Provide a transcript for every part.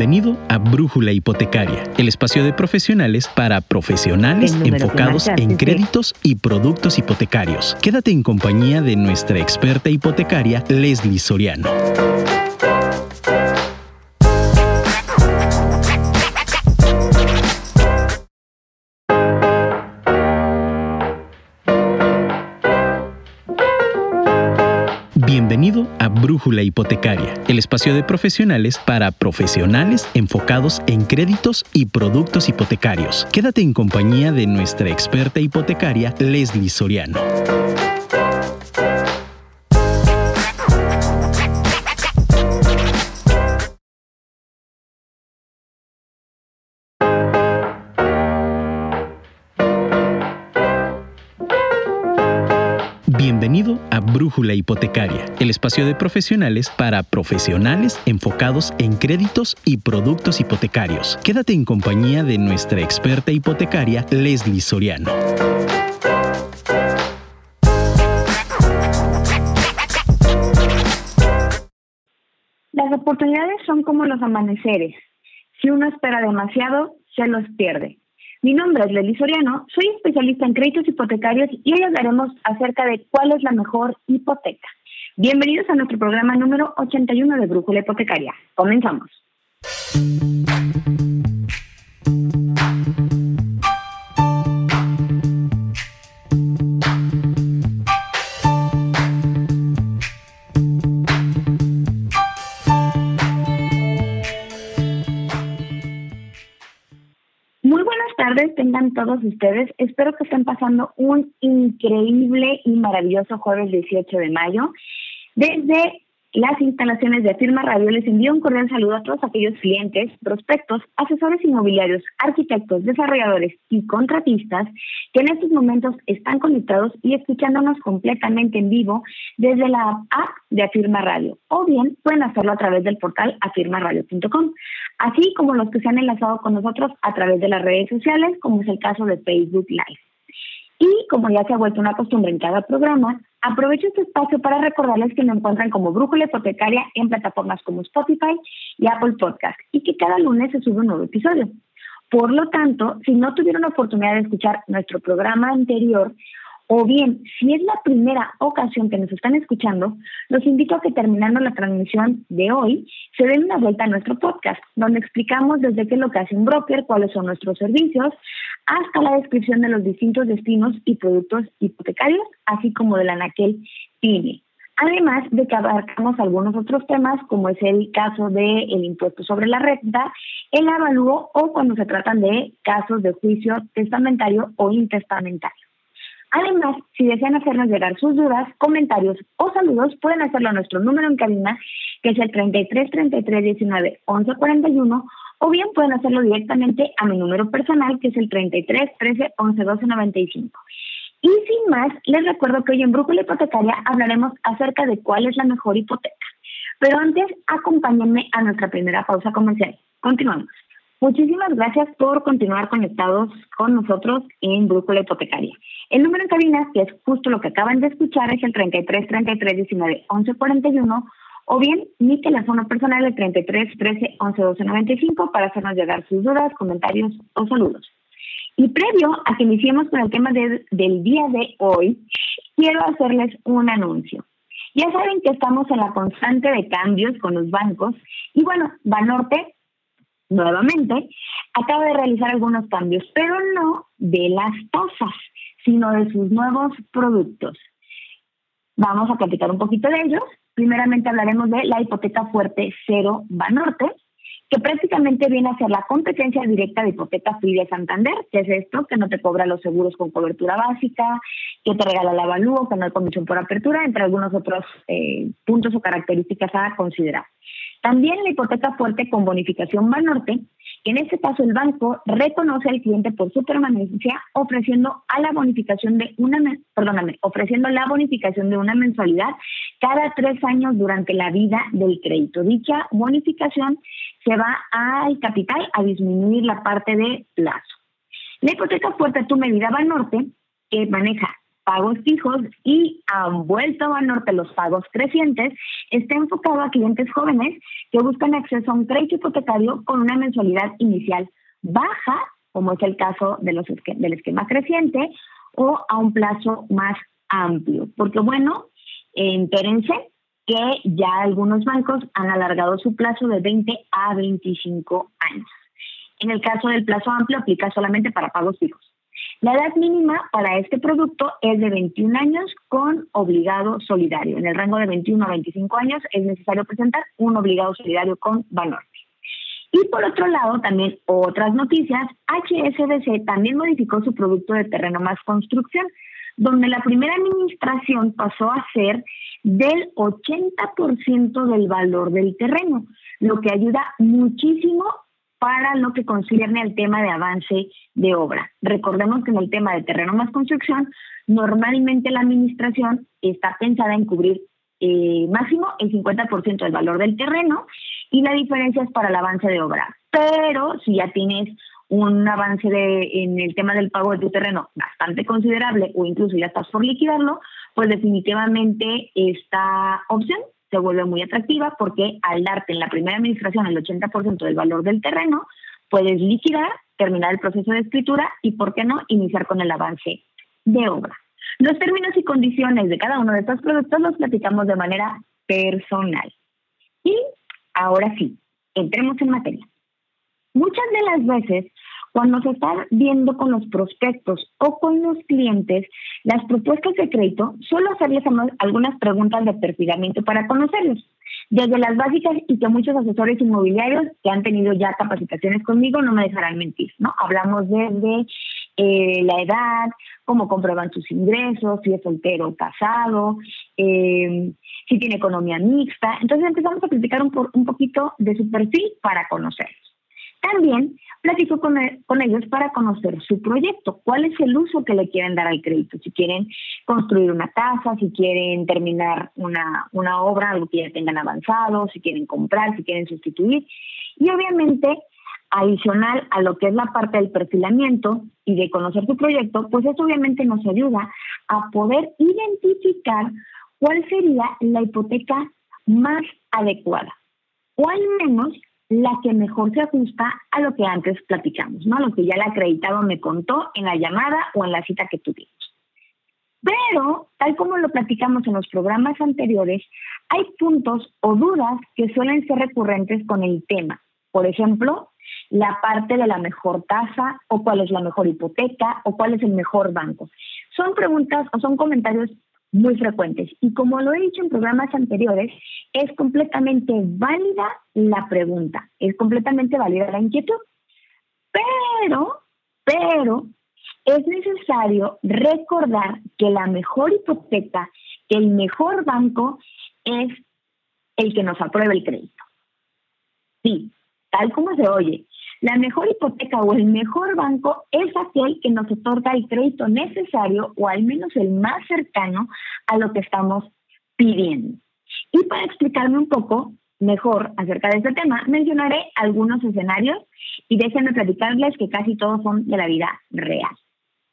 Bienvenido a Brújula Hipotecaria, el espacio de profesionales para profesionales enfocados en créditos y productos hipotecarios. Quédate en compañía de nuestra experta hipotecaria, Leslie Soriano. Hipotecaria, el espacio de profesionales para profesionales enfocados en créditos y productos hipotecarios. Quédate en compañía de nuestra experta hipotecaria, Leslie Soriano. Brújula Hipotecaria, el espacio de profesionales para profesionales enfocados en créditos y productos hipotecarios. Quédate en compañía de nuestra experta hipotecaria, Leslie Soriano. Las oportunidades son como los amaneceres. Si uno espera demasiado, se los pierde. Mi nombre es Leli Soriano, soy especialista en créditos hipotecarios y hoy hablaremos acerca de cuál es la mejor hipoteca. Bienvenidos a nuestro programa número 81 de Brújula Hipotecaria. Comenzamos. Todos ustedes. Espero que estén pasando un increíble y maravilloso jueves 18 de mayo. Desde las instalaciones de Firma Radio les envío un cordial saludo a todos aquellos clientes, prospectos, asesores inmobiliarios, arquitectos, desarrolladores y contratistas que en estos momentos están conectados y escuchándonos completamente en vivo desde la app de Afirma Radio o bien pueden hacerlo a través del portal afirmaradio.com, así como los que se han enlazado con nosotros a través de las redes sociales, como es el caso de Facebook Live. Y como ya se ha vuelto una costumbre en cada programa, aprovecho este espacio para recordarles que me encuentran como Brújula Hipotecaria en plataformas como Spotify y Apple Podcast y que cada lunes se sube un nuevo episodio. Por lo tanto, si no tuvieron oportunidad de escuchar nuestro programa anterior, o bien, si es la primera ocasión que nos están escuchando, los invito a que terminando la transmisión de hoy, se den una vuelta a nuestro podcast, donde explicamos desde qué es lo que hace un broker, cuáles son nuestros servicios, hasta la descripción de los distintos destinos y productos hipotecarios, así como de la Anaquel PYME. Además de que abarcamos algunos otros temas, como es el caso del impuesto sobre la renta, el avalúo o cuando se tratan de casos de juicio testamentario o intestamentario. Además, si desean hacernos llegar sus dudas, comentarios o saludos, pueden hacerlo a nuestro número en cabina, que es el 33 33 19 11 41, o bien pueden hacerlo directamente a mi número personal, que es el 33 13 11 12 95. Y sin más, les recuerdo que hoy en Brújula Hipotecaria hablaremos acerca de cuál es la mejor hipoteca. Pero antes, acompáñenme a nuestra primera pausa comercial. Continuamos. Muchísimas gracias por continuar conectados con nosotros en Brújula Hipotecaria. El número en cabina, que es justo lo que acaban de escuchar, es el 33 33 19 11 41 o bien mi teléfono personal el 33 13 11 12 95 para hacernos llegar sus dudas, comentarios o saludos. Y previo a que iniciemos con el tema del día de hoy, quiero hacerles un anuncio. Ya saben que estamos en la constante de cambios con los bancos y bueno, Banorte nuevamente, acaba de realizar algunos cambios, pero no de las tasas, sino de sus nuevos productos. Vamos a platicar un poquito de ellos. Primeramente hablaremos de la hipoteca fuerte cero Banorte, que prácticamente viene a ser la competencia directa de hipoteca free de Santander, que es esto, que no te cobra los seguros con cobertura básica, que te regala el avalúo, que no hay comisión por apertura, entre algunos otros eh, puntos o características a considerar. También la hipoteca fuerte con bonificación Banorte, que en este caso el banco reconoce al cliente por su permanencia ofreciendo a la bonificación de una, perdóname, ofreciendo la bonificación de una mensualidad cada tres años durante la vida del crédito. Dicha bonificación se va al capital a disminuir la parte de plazo. La hipoteca fuerte tu medida Banorte, que maneja pagos fijos y han vuelto a Banorte los pagos crecientes, está enfocado a clientes jóvenes que buscan acceso a un crédito hipotecario con una mensualidad inicial baja, como es el caso de los del esquema creciente, o a un plazo más amplio. Porque bueno, entérense que ya algunos bancos han alargado su plazo de 20 a 25 años. En el caso del plazo amplio aplica solamente para pagos fijos. La edad mínima para este producto es de 21 años con obligado solidario. En el rango de 21 a 25 años es necesario presentar un obligado solidario con Banorte. Y por otro lado, también otras noticias, HSBC también modificó su producto de terreno más construcción, donde la primera administración pasó a ser del 80% del valor del terreno, lo que ayuda muchísimo para lo que concierne al tema de avance de obra. Recordemos que en el tema de terreno más construcción, normalmente la administración está pensada en cubrir eh, máximo el 50% del valor del terreno y la diferencia es para el avance de obra. Pero si ya tienes un avance de, en el tema del pago de tu terreno bastante considerable o incluso ya estás por liquidarlo, pues definitivamente esta opción se vuelve muy atractiva porque al darte en la primera administración el 80% del valor del terreno, puedes liquidar, terminar el proceso de escritura y, ¿por qué no?, iniciar con el avance de obra. Los términos y condiciones de cada uno de estos productos los platicamos de manera personal. Y ahora sí, entremos en materia. Muchas de las veces cuando se está viendo con los prospectos o con los clientes las propuestas de crédito, solo hacerles algunas preguntas de perfilamiento para conocerlos. Desde las básicas y que muchos asesores inmobiliarios que han tenido ya capacitaciones conmigo no me dejarán mentir, ¿no? Hablamos desde eh, la edad, cómo comprueban sus ingresos, si es soltero o casado, eh, si tiene economía mixta. Entonces empezamos a platicar un, un poquito de su perfil para conocerlos. También platico e, con, ellos para conocer su proyecto, cuál es el uso que le quieren dar al crédito, si quieren construir una casa, si quieren terminar una, una obra, algo que ya tengan avanzado, si quieren comprar, si quieren sustituir. Y obviamente, adicional a lo que es la parte del perfilamiento y de conocer su proyecto, pues eso obviamente nos ayuda a poder identificar cuál sería la hipoteca más adecuada. O al menos la que mejor se ajusta a lo que antes platicamos, ¿no? Lo que ya el acreditado me contó en la llamada o en la cita que tuvimos. Pero, tal como lo platicamos en los programas anteriores, hay puntos o dudas que suelen ser recurrentes con el tema. Por ejemplo, la parte de la mejor tasa o cuál es la mejor hipoteca o cuál es el mejor banco. Son preguntas o son comentarios muy frecuentes. Y como lo he dicho en programas anteriores, es completamente válida la pregunta, es completamente válida la inquietud. Pero, pero, es necesario recordar que la mejor hipoteca, que el mejor banco es el que nos apruebe el crédito. Sí, tal como se oye, la mejor hipoteca o el mejor banco es aquel que nos otorga el crédito necesario o al menos el más cercano a lo que estamos pidiendo. Y para explicarme un poco mejor acerca de este tema, mencionaré algunos escenarios y déjenme platicarles que casi todos son de la vida real.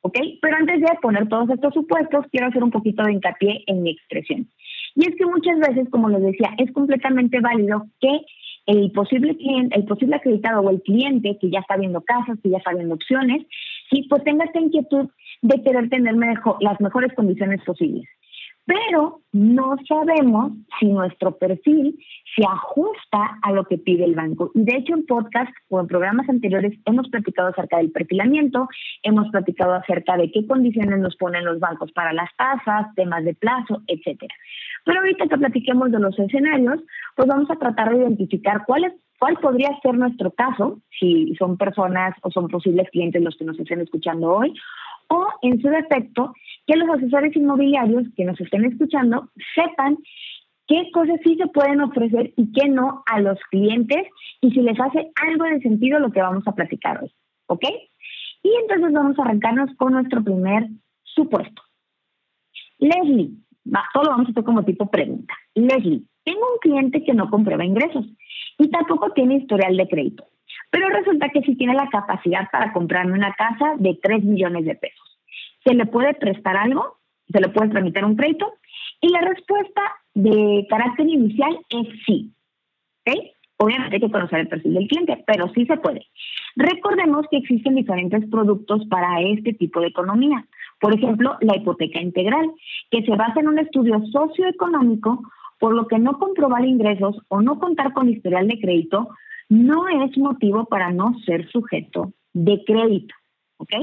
¿Ok? Pero antes de poner todos estos supuestos, quiero hacer un poquito de hincapié en mi expresión. Y es que muchas veces, como les decía, es completamente válido que el posible cliente, el posible acreditado o el cliente que ya está viendo casas, que ya está viendo opciones, sí, pues tenga esta inquietud de querer tener las mejores condiciones posibles. Pero no sabemos si nuestro perfil se ajusta a lo que pide el banco. Y de hecho en podcast o en programas anteriores hemos platicado acerca del perfilamiento, hemos platicado acerca de qué condiciones nos ponen los bancos para las tasas, temas de plazo, etcétera. Pero ahorita que platiquemos de los escenarios, pues vamos a tratar de identificar cuál, es, cuál podría ser nuestro caso, si son personas o son posibles clientes los que nos estén escuchando hoy, o en su defecto, que los asesores inmobiliarios que nos estén escuchando sepan qué cosas sí se pueden ofrecer y qué no a los clientes y si les hace algo de sentido lo que vamos a platicar hoy. ¿Ok? Y entonces vamos a arrancarnos con nuestro primer supuesto. Leslie, va, todo lo vamos a hacer como tipo pregunta. Leslie, tengo un cliente que no comprueba ingresos y tampoco tiene historial de crédito, pero resulta que sí tiene la capacidad para comprarme una casa de 3 millones de pesos. ¿Se le puede prestar algo? se le puede tramitar un crédito? Y la respuesta de carácter inicial es sí. Obviamente hay que conocer el perfil del cliente, pero sí se puede. Recordemos que existen diferentes productos para este tipo de economía. Por ejemplo, la hipoteca integral, que se basa en un estudio socioeconómico, por lo que no comprobar ingresos o no contar con historial de crédito no es motivo para no ser sujeto de crédito. ¿Ok?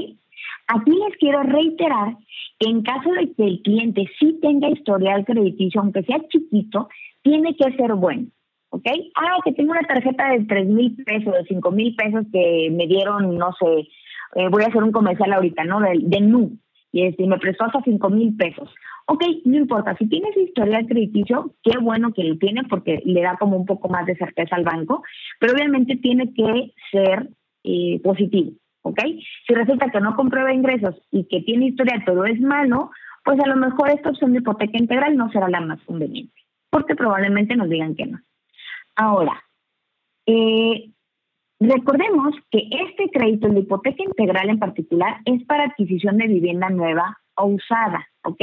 Aquí les quiero reiterar que en caso de que el cliente sí tenga historial crediticio, aunque sea chiquito, tiene que ser bueno. ¿ok? Ah, que tengo una tarjeta de 3 mil pesos, de 5 mil pesos que me dieron, no sé, eh, voy a hacer un comercial ahorita, ¿no? De, de NU, y este, me prestó hasta 5 mil pesos. Ok, no importa, si tienes historial crediticio, qué bueno que lo tiene porque le da como un poco más de certeza al banco, pero obviamente tiene que ser eh, positivo, ¿ok? Si resulta que no comprueba ingresos y que tiene historial, pero es malo, pues a lo mejor esta opción de hipoteca integral no será la más conveniente, porque probablemente nos digan que no. Ahora, eh, recordemos que este crédito, de hipoteca integral en particular, es para adquisición de vivienda nueva o usada, ¿ok?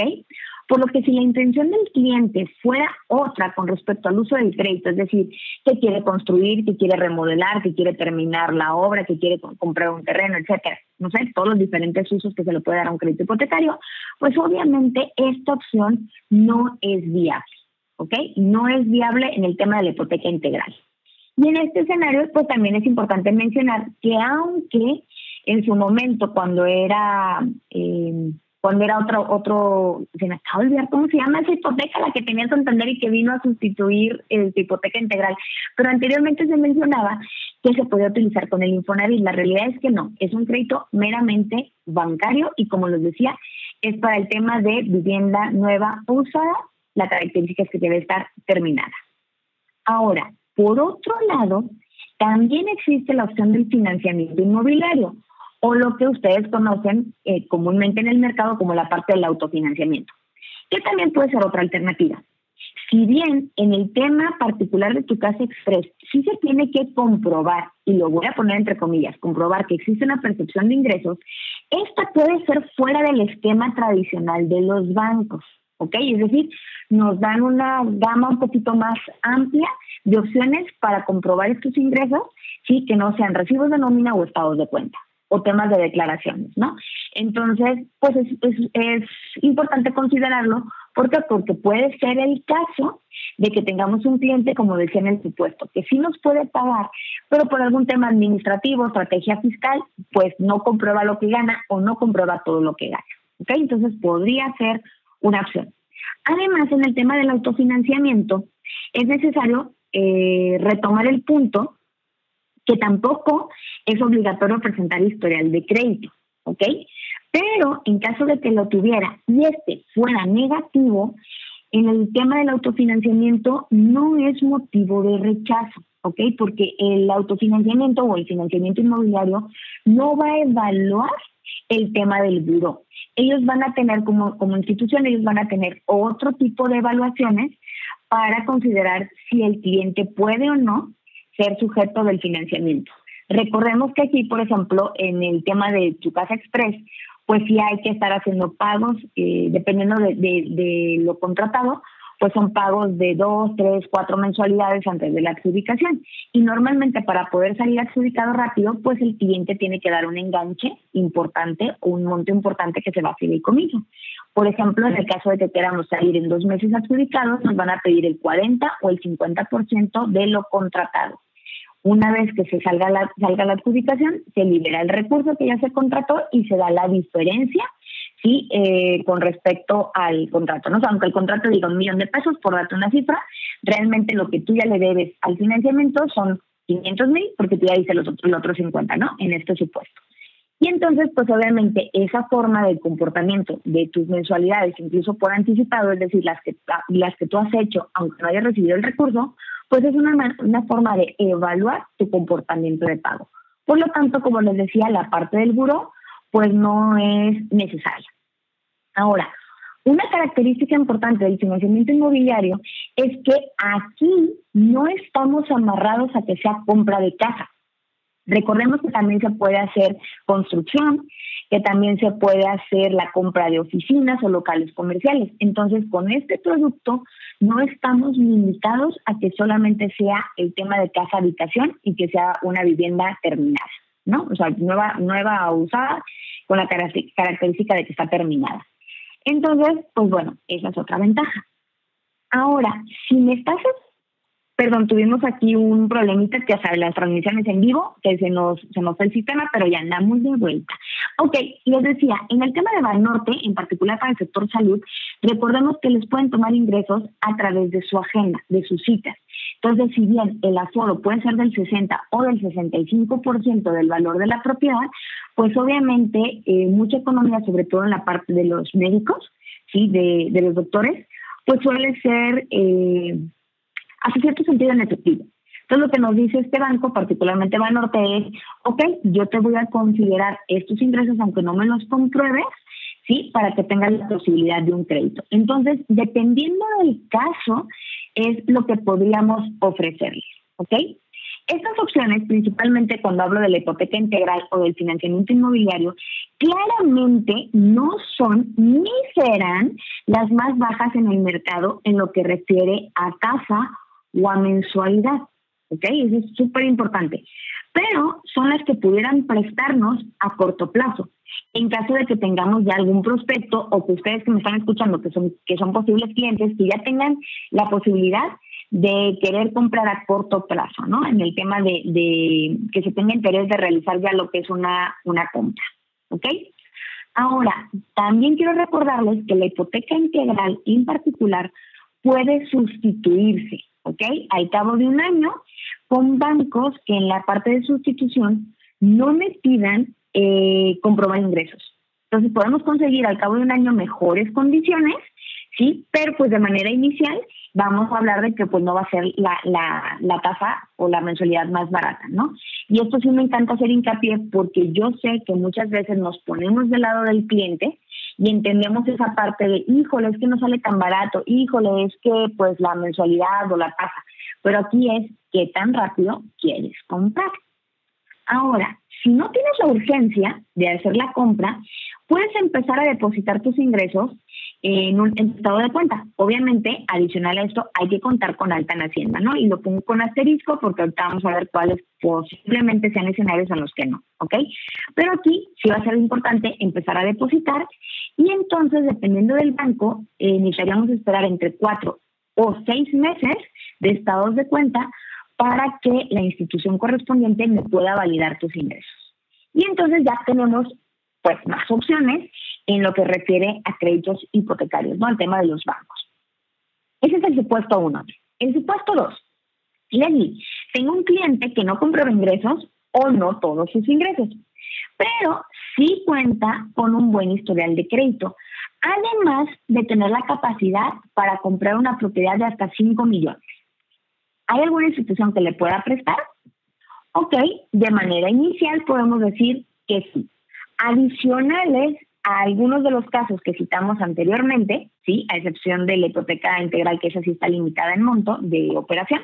Por lo que si la intención del cliente fuera otra con respecto al uso del crédito, es decir, que quiere construir, que quiere remodelar, que quiere terminar la obra, que quiere comprar un terreno, etcétera, no sé, todos los diferentes usos que se le puede dar a un crédito hipotecario, pues obviamente esta opción no es viable. ¿ok? No es viable en el tema de la hipoteca integral. Y en este escenario, pues también es importante mencionar que aunque en su momento, cuando era, eh, cuando era otro, otro, se me acaba de olvidar cómo se llama esa hipoteca, la que tenía Santander y que vino a sustituir el hipoteca integral, pero anteriormente se mencionaba que se podía utilizar con el Infonavit. La realidad es que no, es un crédito meramente bancario y como les decía, es para el tema de vivienda nueva usada la característica es que debe estar terminada. Ahora, por otro lado, también existe la opción del financiamiento inmobiliario o lo que ustedes conocen eh, comúnmente en el mercado como la parte del autofinanciamiento, que también puede ser otra alternativa. Si bien en el tema particular de tu casa express sí se tiene que comprobar, y lo voy a poner entre comillas, comprobar que existe una percepción de ingresos, esta puede ser fuera del esquema tradicional de los bancos. ¿Ok? Es decir, nos dan una gama un poquito más amplia de opciones para comprobar estos ingresos, sí, que no sean recibos de nómina o estados de cuenta o temas de declaraciones, ¿no? Entonces, pues es, es, importante considerarlo. ¿Por qué? Porque puede ser el caso de que tengamos un cliente, como decía en el supuesto, que sí nos puede pagar, pero por algún tema administrativo, estrategia fiscal, pues no comprueba lo que gana o no comprueba todo lo que gana. ¿Ok? Entonces podría ser una opción. Además, en el tema del autofinanciamiento, es necesario eh, retomar el punto que tampoco es obligatorio presentar historial de crédito, ¿ok? Pero en caso de que lo tuviera y este fuera negativo, en el tema del autofinanciamiento no es motivo de rechazo, ¿ok? Porque el autofinanciamiento o el financiamiento inmobiliario no va a evaluar el tema del buro. Ellos van a tener como, como institución, ellos van a tener otro tipo de evaluaciones para considerar si el cliente puede o no ser sujeto del financiamiento. Recordemos que aquí, por ejemplo, en el tema de tu casa express, pues sí hay que estar haciendo pagos eh, dependiendo de, de, lo contratado, pues son pagos de dos, tres, cuatro mensualidades antes de la adjudicación. Y normalmente para poder salir adjudicado rápido, pues el cliente tiene que dar un enganche importante o un monto importante que se va a fideicomiso. Por ejemplo, en el caso de que queramos salir en dos meses adjudicados, nos van a pedir el 40 o el 50% de lo contratado. Una vez que se salga la, salga la adjudicación, se libera el recurso que ya se contrató y se da la diferencia ¿sí? Eh, con respecto al contrato. ¿no? aunque el contrato diga un millón de pesos, por darte una cifra, realmente lo que tú ya le debes al financiamiento son 500 mil, porque tú ya dices los otros, los otros 50, ¿no? En este supuesto. Y entonces, pues obviamente esa forma de comportamiento de tus mensualidades, incluso por anticipado, es decir, las que, las que tú has hecho, aunque no hayas recibido el recurso, pues es una, una forma de evaluar tu comportamiento de pago. Por lo tanto, como les decía, la parte del buró pues no es necesaria. Ahora, una característica importante del financiamiento inmobiliario es que aquí no estamos amarrados a que sea compra de casa. Recordemos que también se puede hacer construcción, que también se puede hacer la compra de oficinas o locales comerciales. Entonces, con este producto no estamos limitados a que solamente sea el tema de casa habitación y que sea una vivienda terminada, ¿no? O sea, nueva, nueva o usada con la característica de que está terminada. Entonces, pues bueno, esa es otra ventaja. Ahora, si me estás Perdón, tuvimos aquí un problemita, que ya las transmisiones en vivo, que se nos, se nos fue el sistema, pero ya andamos de vuelta. Ok, les decía, en el tema de Banorte, en particular para el sector salud, recordemos que les pueden tomar ingresos a través de su agenda, de sus citas. Entonces, si bien el aforo puede ser del 60 o del 65% del valor de la propiedad, pues obviamente eh, mucha economía, sobre todo en la parte de los médicos, ¿sí? de, de los doctores, pues suele ser... Eh, cierto sentido en efectivo. Entonces, lo que nos dice este banco, particularmente Banorte, es, ok, yo te voy a considerar estos ingresos, aunque no me los compruebes, ¿sí? Para que tengas la posibilidad de un crédito. Entonces, dependiendo del caso, es lo que podríamos ofrecerles, ¿ok? Estas opciones, principalmente cuando hablo de la hipoteca integral o del financiamiento inmobiliario, claramente no son ni serán las más bajas en el mercado en lo que refiere a tasa o a mensualidad. ¿Ok? Eso es súper importante. Pero son las que pudieran prestarnos a corto plazo. En caso de que tengamos ya algún prospecto o que ustedes que me están escuchando, que son, que son posibles clientes, que ya tengan la posibilidad de querer comprar a corto plazo, ¿no? En el tema de, de que se tenga interés de realizar ya lo que es una, una compra. ¿Ok? Ahora, también quiero recordarles que la hipoteca integral en particular puede sustituirse. ¿ok? Al cabo de un año, con bancos que en la parte de sustitución no me pidan eh, comprobar ingresos. Entonces podemos conseguir al cabo de un año mejores condiciones, ¿sí? Pero pues de manera inicial vamos a hablar de que pues no va a ser la, la, la tasa o la mensualidad más barata, ¿no? Y esto sí me encanta hacer hincapié porque yo sé que muchas veces nos ponemos del lado del cliente y entendemos esa parte de, híjole, es que no sale tan barato, híjole, es que pues la mensualidad o la tasa, pero aquí es qué tan rápido quieres comprar. Ahora, si no tienes la urgencia de hacer la compra, puedes empezar a depositar tus ingresos en un estado de cuenta. Obviamente, adicional a esto, hay que contar con alta en Hacienda, ¿no? Y lo pongo con asterisco porque ahorita vamos a ver cuáles posiblemente sean escenarios en los que no, ¿ok? Pero aquí sí va a ser importante empezar a depositar y entonces, dependiendo del banco, eh, necesitaríamos esperar entre cuatro o seis meses de estados de cuenta para que la institución correspondiente me pueda validar tus ingresos. Y entonces ya tenemos pues más opciones en lo que refiere a créditos hipotecarios, ¿no? Al tema de los bancos. Ese es el supuesto uno. El supuesto dos. Leslie, tengo un cliente que no comprueba ingresos o no todos sus ingresos, pero sí cuenta con un buen historial de crédito, además de tener la capacidad para comprar una propiedad de hasta 5 millones. ¿Hay alguna institución que le pueda prestar? Ok, de manera inicial podemos decir que sí. Adicionales a algunos de los casos que citamos anteriormente, sí, a excepción de la hipoteca integral, que esa sí está limitada en monto de operación,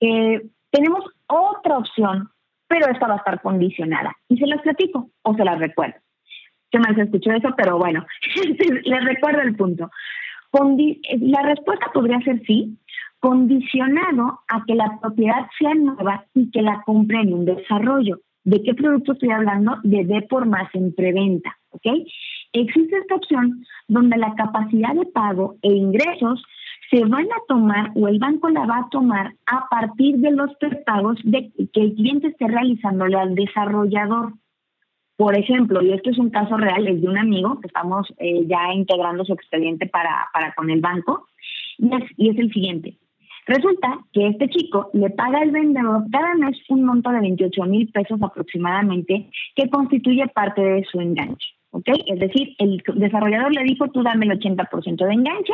eh, tenemos otra opción, pero esta va a estar condicionada. Y se las platico o se las recuerdo. Se me escuchó eso, pero bueno, les recuerdo el punto. la respuesta podría ser sí, condicionado a que la propiedad sea nueva y que la compre en un desarrollo. ¿De qué producto estoy hablando? De D por más en preventa, ¿ok? Existe esta opción donde la capacidad de pago e ingresos se van a tomar o el banco la va a tomar a partir de los prepagos de, que el cliente esté realizándole al desarrollador. Por ejemplo, y esto es un caso real, es de un amigo que estamos eh, ya integrando su expediente para, para con el banco, y es, y es el siguiente. Resulta que este chico le paga al vendedor cada mes un monto de 28 mil pesos aproximadamente, que constituye parte de su enganche. ¿Ok? Es decir, el desarrollador le dijo, tú dame el 80% de enganche,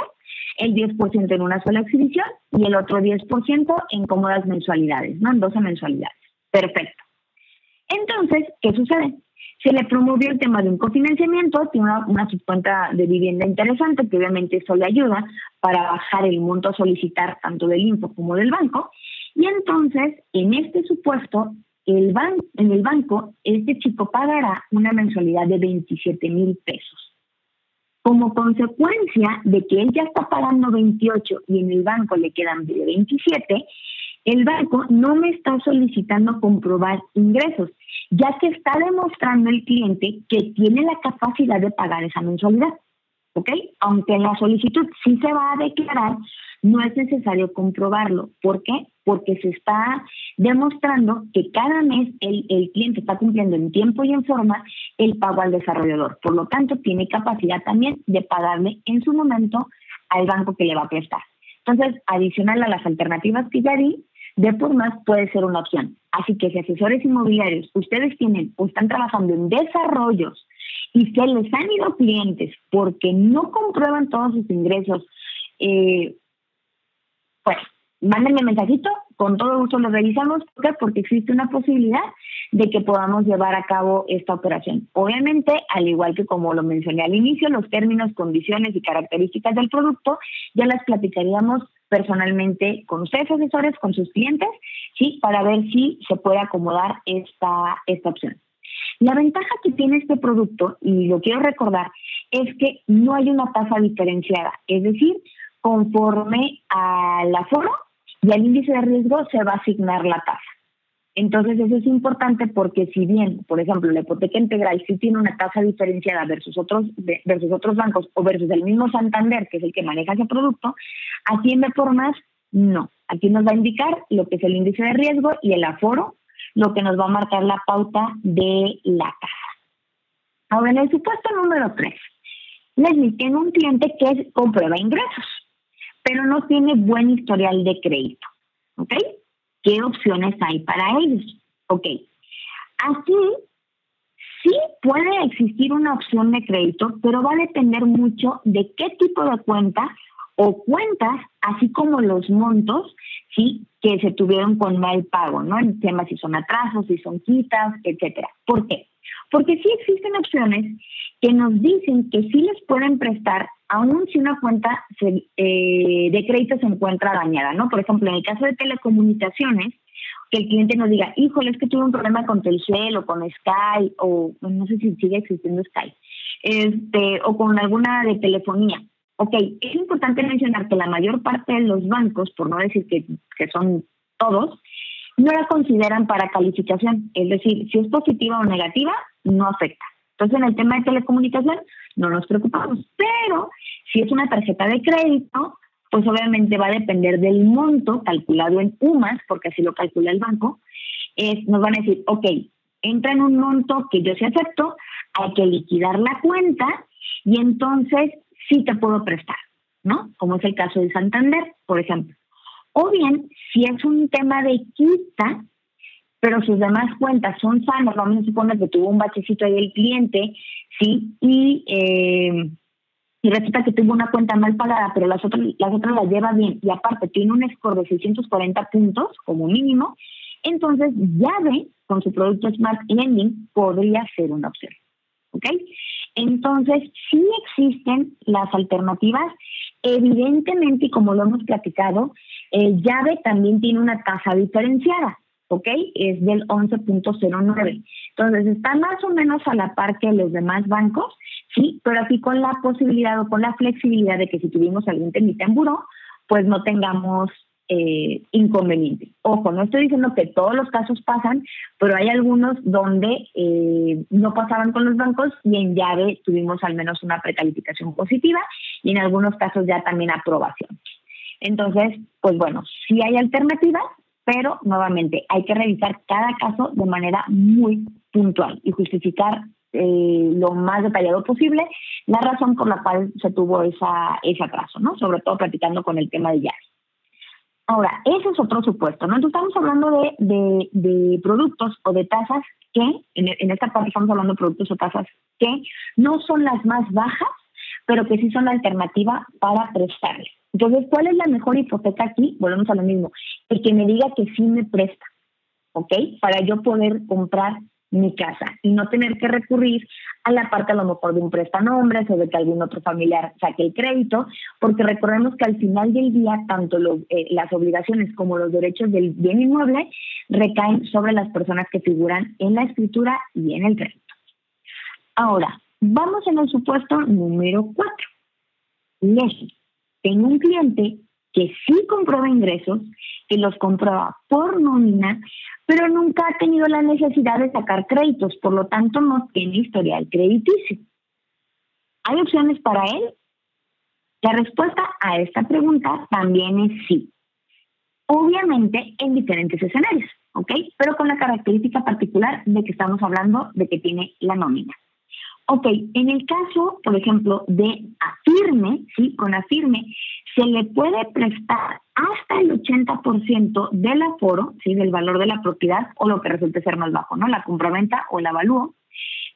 el 10% en una sola exhibición y el otro 10% en cómodas mensualidades, ¿no? En 12 mensualidades. Perfecto. Entonces, ¿qué sucede? Se le promovió el tema de un cofinanciamiento, tiene una, una subcuenta de vivienda interesante, que obviamente eso le ayuda para bajar el monto a solicitar tanto del info como del banco. Y entonces, en este supuesto, el en el banco este chico pagará una mensualidad de 27 mil pesos. Como consecuencia de que él ya está pagando 28 y en el banco le quedan 27, el banco no me está solicitando comprobar ingresos, ya que está demostrando el cliente que tiene la capacidad de pagar esa mensualidad. ¿Ok? Aunque en la solicitud sí se va a declarar, no es necesario comprobarlo. ¿Por qué? Porque se está demostrando que cada mes el, el cliente está cumpliendo en tiempo y en forma el pago al desarrollador. Por lo tanto, tiene capacidad también de pagarle en su momento al banco que le va a prestar. Entonces, adicional a las alternativas que ya di, de por más puede ser una opción. Así que si asesores inmobiliarios ustedes tienen o están trabajando en desarrollos y se les han ido clientes porque no comprueban todos sus ingresos, eh, pues mándenme mensajito, con todo gusto lo revisamos, porque existe una posibilidad de que podamos llevar a cabo esta operación. Obviamente, al igual que como lo mencioné al inicio, los términos, condiciones y características del producto ya las platicaríamos personalmente con ustedes asesores, con sus clientes, sí, para ver si se puede acomodar esta, esta opción. La ventaja que tiene este producto, y lo quiero recordar, es que no hay una tasa diferenciada, es decir, conforme al aforo y al índice de riesgo se va a asignar la tasa. Entonces eso es importante porque si bien, por ejemplo, la hipoteca integral sí tiene una tasa diferenciada versus otros versus otros bancos o versus el mismo Santander, que es el que maneja ese producto, aquí en más no. Aquí nos va a indicar lo que es el índice de riesgo y el aforo, lo que nos va a marcar la pauta de la tasa. Ahora, en el supuesto número 3, les tiene un cliente que comprueba ingresos, pero no tiene buen historial de crédito. ¿Ok? ¿Qué opciones hay para ellos? Ok, aquí sí puede existir una opción de crédito, pero va a depender mucho de qué tipo de cuenta o cuentas, así como los montos, sí, que se tuvieron con mal pago, ¿no? En temas si son atrasos, si son quitas, etcétera. ¿Por qué? Porque sí existen opciones que nos dicen que sí les pueden prestar aún si una cuenta eh, de crédito se encuentra dañada, ¿no? Por ejemplo, en el caso de telecomunicaciones, que el cliente nos diga, híjole, es que tuve un problema con Telcel o con Sky, o no sé si sigue existiendo Sky, este, o con alguna de telefonía. Ok, es importante mencionar que la mayor parte de los bancos, por no decir que, que son todos, no la consideran para calificación. Es decir, si es positiva o negativa, no afecta. Entonces, en el tema de telecomunicación no nos preocupamos, pero si es una tarjeta de crédito, pues obviamente va a depender del monto calculado en UMAS, porque así lo calcula el banco, es, nos van a decir, ok, entra en un monto que yo sí acepto, hay que liquidar la cuenta y entonces sí te puedo prestar, ¿no? Como es el caso de Santander, por ejemplo. O bien, si es un tema de quita, pero sus demás cuentas son sanas, vamos a suponer que tuvo un bachecito ahí el cliente, ¿sí? Y, eh, y resulta que tuvo una cuenta mal pagada, pero las otras, las otras las lleva bien y aparte tiene un score de 640 puntos como mínimo, entonces llave con su producto Smart Lending podría ser una opción. ¿Ok? Entonces, sí existen las alternativas. Evidentemente, y como lo hemos platicado, el llave también tiene una tasa diferenciada. ¿ok? Es del 11.09. Entonces está más o menos a la par que los demás bancos, sí, pero aquí con la posibilidad o con la flexibilidad de que si tuvimos algún temita en buró, pues no tengamos eh, inconveniente. Ojo, no estoy diciendo que todos los casos pasan, pero hay algunos donde eh, no pasaban con los bancos y en llave tuvimos al menos una precalificación positiva y en algunos casos ya también aprobación. Entonces, pues bueno, si hay alternativas, pero nuevamente hay que revisar cada caso de manera muy puntual y justificar eh, lo más detallado posible la razón por la cual se tuvo esa, ese atraso, ¿no? Sobre todo platicando con el tema de llaves. Ahora, ese es otro supuesto, ¿no? Entonces estamos hablando de, de, productos o de tasas que, en, en, esta parte estamos hablando de productos o tasas que no son las más bajas, pero que sí son la alternativa para prestarles. Entonces, ¿cuál es la mejor hipoteca aquí? Volvemos a lo mismo. El que me diga que sí me presta, ¿ok? Para yo poder comprar mi casa y no tener que recurrir a la parte a lo mejor de un prestanombres o de que algún otro familiar saque el crédito, porque recordemos que al final del día tanto eh, las obligaciones como los derechos del bien inmueble recaen sobre las personas que figuran en la escritura y en el crédito. Ahora, vamos en el supuesto número cuatro. Legi. Tengo un cliente que sí comprueba ingresos, que los comprueba por nómina, pero nunca ha tenido la necesidad de sacar créditos, por lo tanto no tiene historial crediticio. ¿Hay opciones para él? La respuesta a esta pregunta también es sí. Obviamente en diferentes escenarios, ¿ok? Pero con la característica particular de que estamos hablando de que tiene la nómina. Ok, en el caso, por ejemplo, de afirme, ¿sí? Con afirme, se le puede prestar hasta el 80% del aforo, ¿sí? Del valor de la propiedad o lo que resulte ser más bajo, ¿no? La compraventa o el avalúo,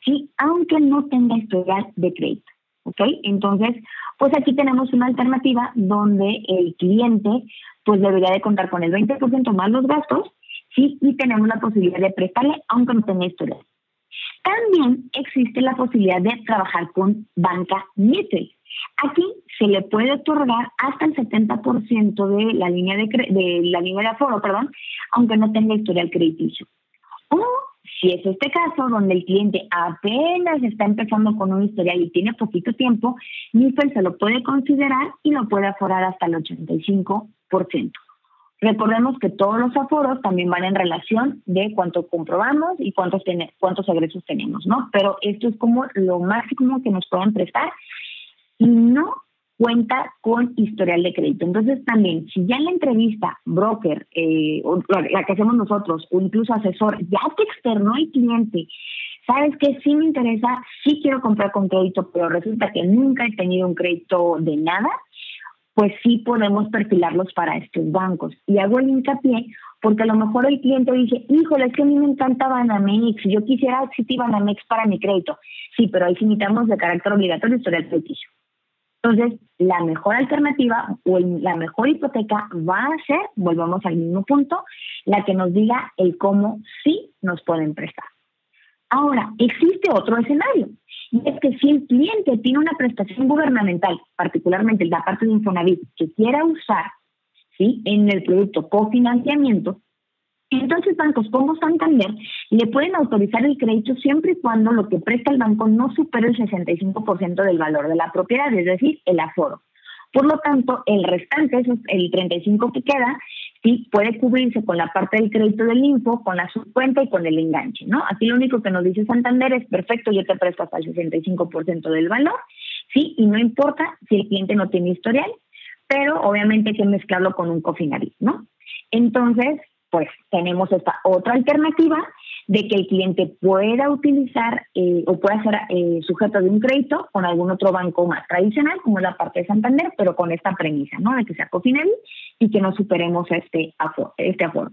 ¿sí? Aunque no tenga historial de crédito, ¿ok? Entonces, pues aquí tenemos una alternativa donde el cliente, pues debería de contar con el 20% más los gastos, ¿sí? Y tenemos la posibilidad de prestarle aunque no tenga historial. También existe la posibilidad de trabajar con banca Mietel. Aquí se le puede otorgar hasta el 70% de la línea de, la línea de aforo, perdón, aunque no tenga historial crediticio. O si es este caso donde el cliente apenas está empezando con un historial y tiene poquito tiempo, MIFEL se lo puede considerar y lo puede aforar hasta el 85%. Recordemos que todos los aforos también van en relación de cuánto comprobamos y cuántos, cuántos egresos tenemos, ¿no? Pero esto es como lo máximo que nos pueden prestar y no cuenta con historial de crédito. Entonces también, si ya en la entrevista, broker, eh, o la que hacemos nosotros, o incluso asesor, ya te externó el cliente, sabes que sí me interesa, sí quiero comprar con crédito, pero resulta que nunca he tenido un crédito de nada, pues sí podemos perfilarlos para estos bancos. Y hago el hincapié porque a lo mejor el cliente dice, híjole, es que a mí me encanta Banamex, yo quisiera existir Banamex para mi crédito. Sí, pero ahí sí necesitamos de carácter obligatorio historial crediticio. Entonces, la mejor alternativa o la mejor hipoteca va a ser, volvamos al mismo punto, la que nos diga el cómo sí nos pueden prestar. Ahora, existe otro escenario, y es que si el cliente tiene una prestación gubernamental, particularmente la parte de Infonavit, que quiera usar ¿sí? en el producto cofinanciamiento, entonces bancos como Santander le pueden autorizar el crédito siempre y cuando lo que presta el banco no supere el 65% del valor de la propiedad, es decir, el aforo. Por lo tanto, el restante, el 35 que queda, sí puede cubrirse con la parte del crédito del info, con la subcuenta y con el enganche, ¿no? Aquí lo único que nos dice Santander es perfecto, yo te presto hasta el 65% del valor, sí, y no importa si el cliente no tiene historial, pero obviamente hay que mezclarlo con un cofinariz, ¿no? Entonces, pues tenemos esta otra alternativa de que el cliente pueda utilizar eh, o pueda ser eh, sujeto de un crédito con algún otro banco más tradicional, como la parte de Santander, pero con esta premisa, ¿no? De que sea Cofinel y que no superemos este este aforo.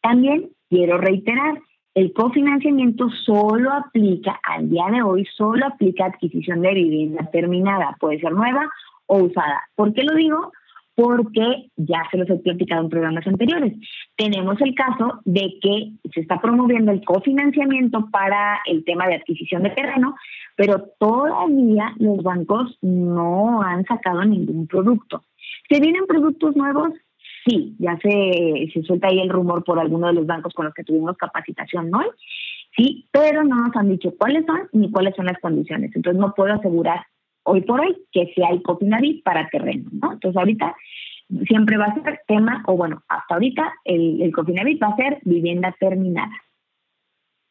También quiero reiterar, el cofinanciamiento solo aplica al día de hoy, solo aplica adquisición de vivienda terminada, puede ser nueva o usada. ¿Por qué lo digo? Porque ya se los he platicado en programas anteriores. Tenemos el caso de que se está promoviendo el cofinanciamiento para el tema de adquisición de terreno, pero todavía los bancos no han sacado ningún producto. ¿Se vienen productos nuevos? Sí, ya se, se suelta ahí el rumor por alguno de los bancos con los que tuvimos capacitación, ¿no? Sí, pero no nos han dicho cuáles son ni cuáles son las condiciones. Entonces no puedo asegurar hoy por hoy que si hay Cofinavit para terreno, ¿no? Entonces ahorita siempre va a ser tema, o bueno, hasta ahorita el, el Cofinavit va a ser vivienda terminada.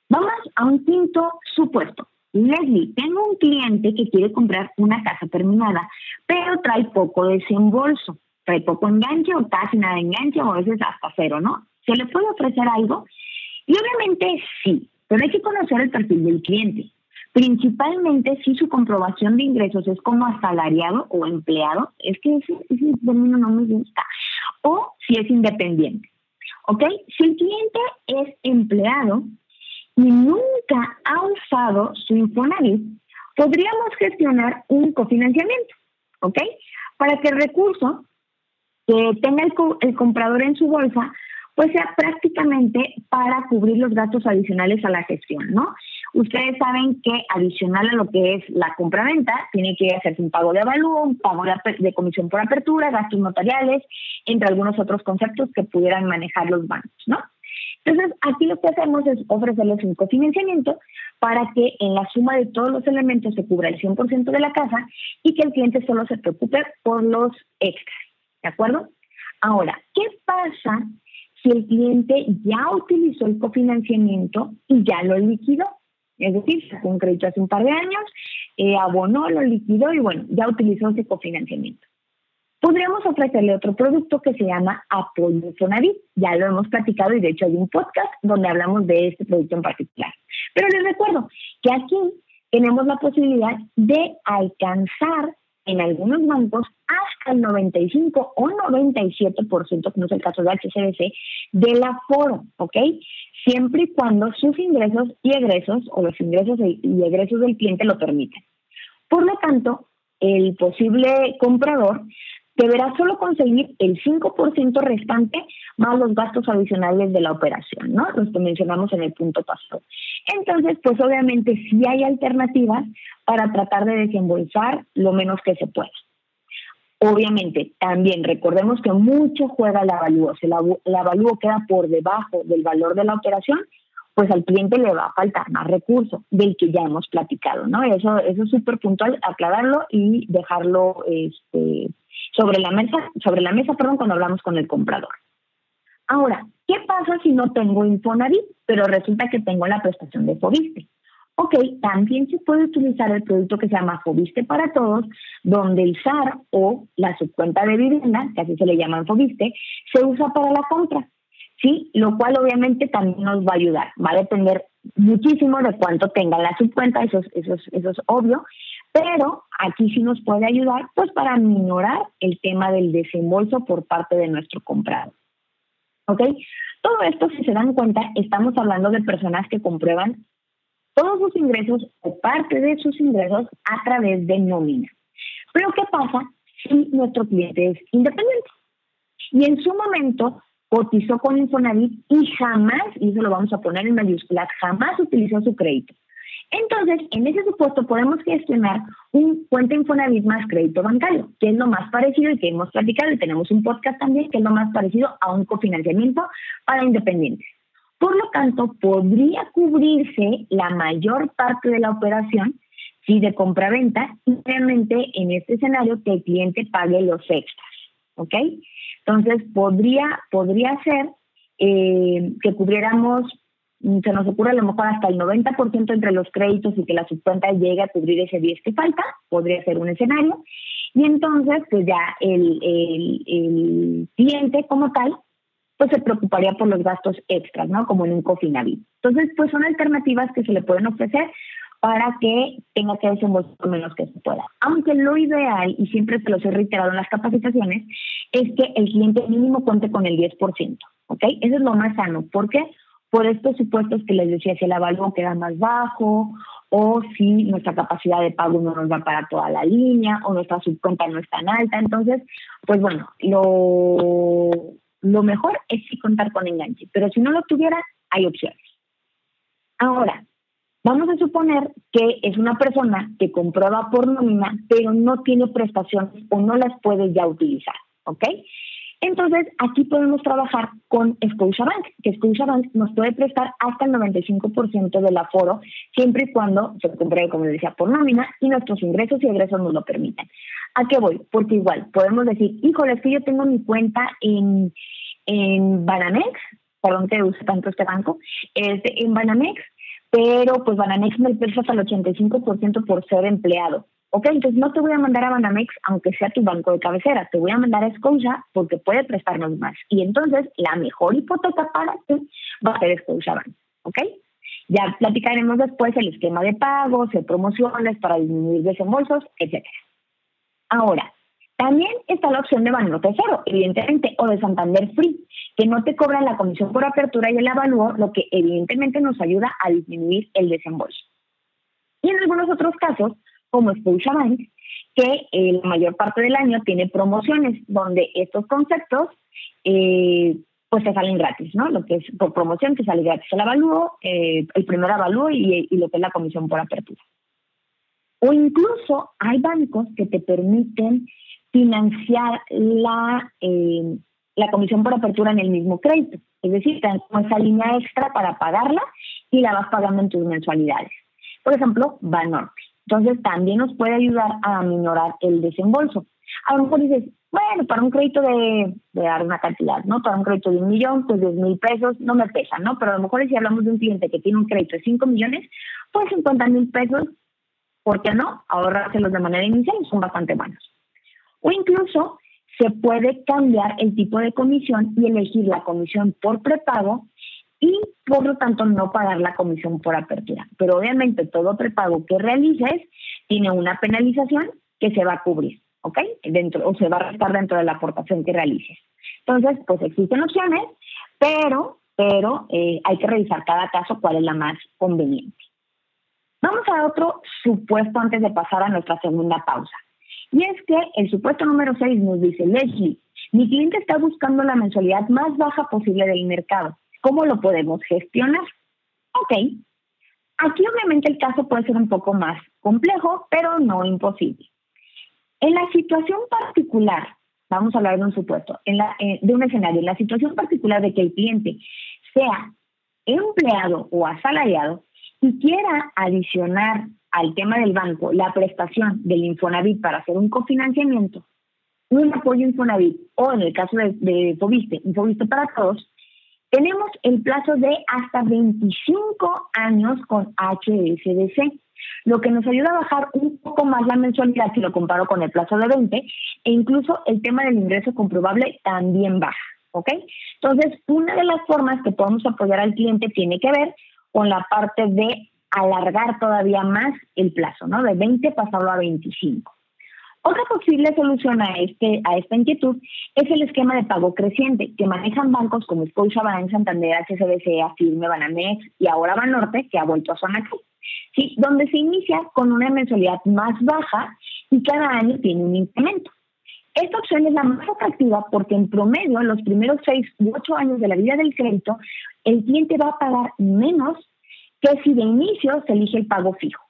Vamos a un quinto supuesto. Leslie, tengo un cliente que quiere comprar una casa terminada, pero trae poco desembolso, trae poco enganche o casi nada de enganche o a veces hasta cero, ¿no? ¿Se le puede ofrecer algo? Y obviamente sí, pero hay que conocer el perfil del cliente. Principalmente si su comprobación de ingresos es como asalariado o empleado, es que ese, término no me gusta, o si es independiente. ¿Ok? Si el cliente es empleado y nunca ha usado su Infonavit, podríamos gestionar un cofinanciamiento. ¿Ok? Para que el recurso que tenga el, el comprador en su bolsa pues sea prácticamente para cubrir los gastos adicionales a la gestión, ¿no? Ustedes saben que adicional a lo que es la compra-venta, tiene que hacerse un pago de avalúo, un pago de, comisión por apertura, gastos notariales, entre algunos otros conceptos que pudieran manejar los bancos, ¿no? Entonces, aquí lo que hacemos es ofrecerles un cofinanciamiento para que en la suma de todos los elementos se cubra el 100% de la casa y que el cliente solo se preocupe por los extras, ¿de acuerdo? Ahora, ¿qué pasa si el cliente ya utilizó el cofinanciamiento y ya lo liquidó? Es decir, sacó un crédito hace un par de años, eh, abonó, lo liquidó y bueno, ya utilizó ese cofinanciamiento. Podríamos ofrecerle otro producto que se llama Apoyo Infonavit. Ya lo hemos platicado y de hecho hay un podcast donde hablamos de este producto en particular. Pero les recuerdo que aquí tenemos la posibilidad de alcanzar en algunos bancos hasta el 95 o 97%, como es el caso de HCBC, del aforo, ¿ok? Siempre y cuando sus ingresos y egresos o los ingresos y egresos del cliente lo permiten. Por lo tanto, el posible comprador deberá solo conseguir el 5% restante más los gastos adicionales de la operación, ¿no? Los que mencionamos en el punto pasado. Entonces, pues obviamente sí hay alternativas para tratar de desembolsar lo menos que se pueda. Obviamente, también recordemos que mucho juega el avalúo. Si el avalúo queda por debajo del valor de la operación, pues al cliente le va a faltar más recurso del que ya hemos platicado, ¿no? Eso, eso es súper puntual, aclararlo y dejarlo este, sobre la mesa, sobre la mesa, perdón, cuando hablamos con el comprador. Ahora, ¿qué pasa si no tengo Infonavit, pero resulta que tengo la prestación de Fobiste? Ok, también se puede utilizar el producto que se llama Fobiste para Todos, donde el SAR o la subcuenta de vivienda, que así se le llama Fobiste, se usa para la compra. ¿sí? Lo cual obviamente también nos va a ayudar. Va a depender muchísimo de cuánto tenga la subcuenta, eso es, eso, eso es obvio, pero aquí sí nos puede ayudar pues para minorar el tema del desembolso por parte de nuestro comprador. ¿Ok? Todo esto, si se dan cuenta, estamos hablando de personas que comprueban todos sus ingresos o parte de sus ingresos a través de nómina. Pero ¿qué pasa si nuestro cliente es independiente? Y en su momento cotizó con Infonavit y jamás, y eso lo vamos a poner en mayúsculas, jamás utilizó su crédito. Entonces, en ese supuesto podemos gestionar un cuenta Infonavit más crédito bancario, que es lo más parecido y que hemos platicado y tenemos un podcast también que es lo más parecido a un cofinanciamiento para independientes. Por lo tanto, podría cubrirse la mayor parte de la operación si de compra-venta y realmente en este escenario que el cliente pague los extras. ¿Ok? Entonces, podría, podría ser eh, que cubriéramos, se nos ocurre a lo mejor hasta el 90% entre los créditos y que la subcuenta llegue a cubrir ese 10 que falta, podría ser un escenario. Y entonces, pues ya el, el, cliente como tal, pues se preocuparía por los gastos extras, ¿no? Como en un cofinavit. Entonces, pues son alternativas que se le pueden ofrecer para que tenga que desembolsar menos que se pueda. Aunque lo ideal, y siempre se los he reiterado en las capacitaciones, es que el cliente mínimo cuente con el 10%, ¿ok? Eso es lo más sano. ¿Por qué? Por estos supuestos que les decía, si el avalúo queda más bajo, o si nuestra capacidad de pago no nos va para toda la línea, o nuestra subcuenta no es tan alta. Entonces, pues bueno, lo, lo mejor es sí contar con enganche, pero si no lo tuviera, hay opciones. Ahora, Vamos a suponer que es una persona que comprueba por nómina, pero no tiene prestaciones o no las puede ya utilizar, ¿ok? Entonces, aquí podemos trabajar con Scotiabank, que Scotiabank nos puede prestar hasta el 95% del aforo, siempre y cuando se compruebe, como les decía, por nómina y nuestros ingresos y egresos nos lo permitan. ¿A qué voy? Porque igual podemos decir, híjole, es que yo tengo mi cuenta en, en Banamex, perdón que use tanto este banco, este, en Banamex, pero pues Banamex me presta hasta el 85% por ser empleado. Ok, entonces no te voy a mandar a Banamex aunque sea tu banco de cabecera, te voy a mandar a Scotia porque puede prestarnos más. Y entonces la mejor hipoteca para ti va a ser Bank, ¿ok? Ya platicaremos después el esquema de pagos, de promociones para disminuir desembolsos, etc. Ahora, también está la opción de Banorte Cero, evidentemente, o de Santander Free, que no te cobran la comisión por apertura y el avalúo, lo que evidentemente nos ayuda a disminuir el desembolso. Y en algunos otros casos, como Bank, que eh, la mayor parte del año tiene promociones donde estos conceptos eh, pues te salen gratis, ¿no? Lo que es por promoción te sale gratis el avalúo, eh, el primer avalúo y, lo que es la comisión por apertura. O incluso hay bancos que te permiten financiar la, eh, la comisión por apertura en el mismo crédito. Es decir, te dan esa línea extra para pagarla y la vas pagando en tus mensualidades. Por ejemplo, Banorte. Entonces, también nos puede ayudar a minorar el desembolso. A lo mejor dices, bueno, para un crédito de, dar una cantidad, ¿no? Para un crédito de un millón, pues 10 mil pesos no me pesa, ¿no? Pero a lo mejor si hablamos de un cliente que tiene un crédito de 5 millones, pues 50 mil pesos, ¿por qué no? Ahorrárselos de manera inicial son bastante buenos. O incluso se puede cambiar el tipo de comisión y elegir la comisión por prepago y por lo tanto no pagar la comisión por apertura. Pero obviamente todo prepago que realices tiene una penalización que se va a cubrir. ¿ok? Dentro, o se va a restar dentro de la aportación que realices. Entonces, pues existen opciones, pero, pero eh, hay que revisar cada caso cuál es la más conveniente. Vamos a otro supuesto antes de pasar a nuestra segunda pausa. Y es que el supuesto número 6 nos dice, Leslie, mi cliente está buscando la mensualidad más baja posible del mercado. ¿Cómo lo podemos gestionar? Ok. Aquí obviamente el caso puede ser un poco más complejo, pero no imposible. En la situación particular, vamos a hablar de un supuesto, en la, eh, de un escenario, en la situación particular de que el cliente sea empleado o asalariado y quiera adicionar al tema del banco la prestación del Infonavit para hacer un cofinanciamiento, un apoyo Infonavit o en el caso de, de Infoviste para todos, tenemos el plazo de hasta 25 años con HSBC lo que nos ayuda a bajar un poco más la mensualidad si lo comparo con el plazo de 20 e incluso el tema del ingreso comprobable también baja, ¿ok? Entonces, una de las formas que podemos apoyar al cliente tiene que ver con la parte de alargar todavía más el plazo, ¿no? De 20 pasarlo a 25. Otra posible solución a, este, a esta inquietud es el esquema de pago creciente que manejan bancos como Scotiabank, Santander, HSBC, Afirme, Banamex y ahora Banorte, que ha vuelto a zona. ¿sí? donde se inicia con una mensualidad más baja y cada año tiene un incremento. Esta opción es la más atractiva porque en promedio en los primeros seis u ocho años de la vida del crédito, el cliente va a pagar menos que si de inicio se elige el pago fijo.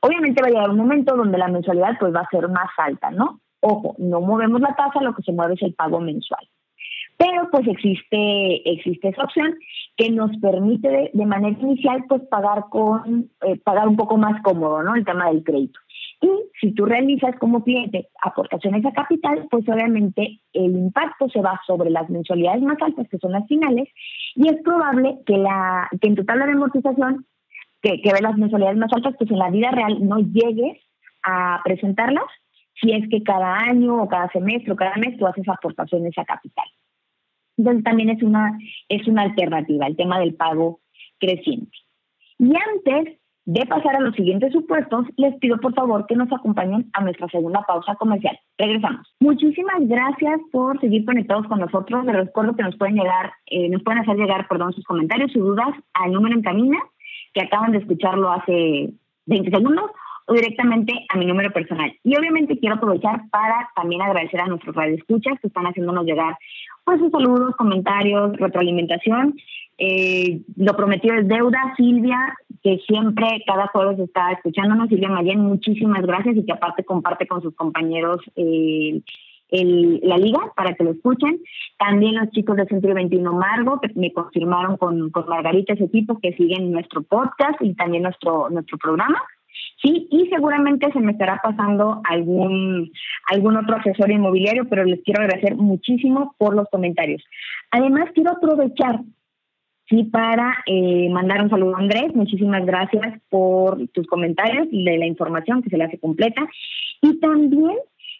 Obviamente va a llegar un momento donde la mensualidad pues va a ser más alta, ¿no? Ojo, no movemos la tasa, lo que se mueve es el pago mensual. Pero pues existe, existe esa opción que nos permite de, manera inicial pues pagar con eh, pagar un poco más cómodo, ¿no? El tema del crédito. Y si tú realizas como cliente aportaciones a capital, pues obviamente el impacto se va sobre las mensualidades más altas, que son las finales, y es probable que, la, que en tu tabla de amortización, que, que ve las mensualidades más altas, pues en la vida real no llegues a presentarlas si es que cada año o cada semestre o cada mes tú haces aportaciones a capital. Entonces también es una, es una alternativa, el tema del pago creciente. Y antes de pasar a los siguientes supuestos, les pido por favor que nos acompañen a nuestra segunda pausa comercial. Regresamos. Muchísimas gracias por seguir conectados con nosotros. Les recuerdo que nos pueden llegar, eh, nos pueden hacer llegar, perdón, sus comentarios, sus dudas al número en camina, que acaban de escucharlo hace 20 segundos, o directamente a mi número personal. Y obviamente quiero aprovechar para también agradecer a nuestros radioescuchas que están haciéndonos llegar pues sus saludos, comentarios, retroalimentación. Eh, lo prometido es deuda, Silvia, que siempre cada jueves está escuchándonos. Silvia Mayen, muchísimas gracias y que aparte comparte con sus compañeros eh, la liga para que lo escuchen. También los chicos de Centro 21 Margo, que me confirmaron con, con Margarita ese equipo que siguen nuestro podcast y también nuestro, nuestro programa. Sí, y seguramente se me estará pasando algún, algún otro asesor inmobiliario, pero les quiero agradecer muchísimo por los comentarios. Además, quiero aprovechar sí, para eh, mandar un saludo a Andrés. Muchísimas gracias por tus comentarios y de la información que se le hace completa. Y también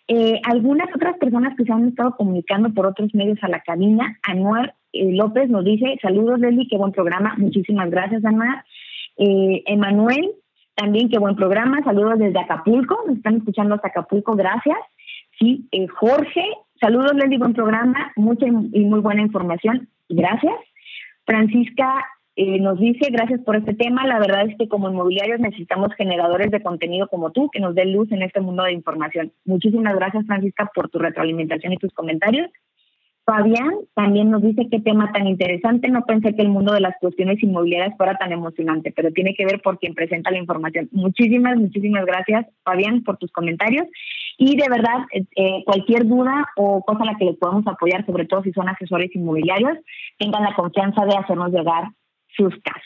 eh, algunas otras personas que se han estado comunicando por otros medios a la cabina. Anuar eh, López nos dice, saludos Leslie, qué buen programa. Muchísimas gracias, Anuar. Emanuel también qué buen programa. Saludos desde Acapulco. Nos están escuchando hasta Acapulco. Gracias. Sí, eh, Jorge, saludos, les buen programa. Mucha y muy buena información. Gracias. Francisca eh, nos dice, gracias por este tema. La verdad es que como inmobiliarios necesitamos generadores de contenido como tú que nos den luz en este mundo de información. Muchísimas gracias, Francisca, por tu retroalimentación y tus comentarios. Fabián también nos dice qué tema tan interesante. No pensé que el mundo de las cuestiones inmobiliarias fuera tan emocionante, pero tiene que ver por quien presenta la información. Muchísimas, muchísimas gracias, Fabián, por tus comentarios. Y de verdad, eh, cualquier duda o cosa a la que le podamos apoyar, sobre todo si son asesores inmobiliarios, tengan la confianza de hacernos llegar sus casos.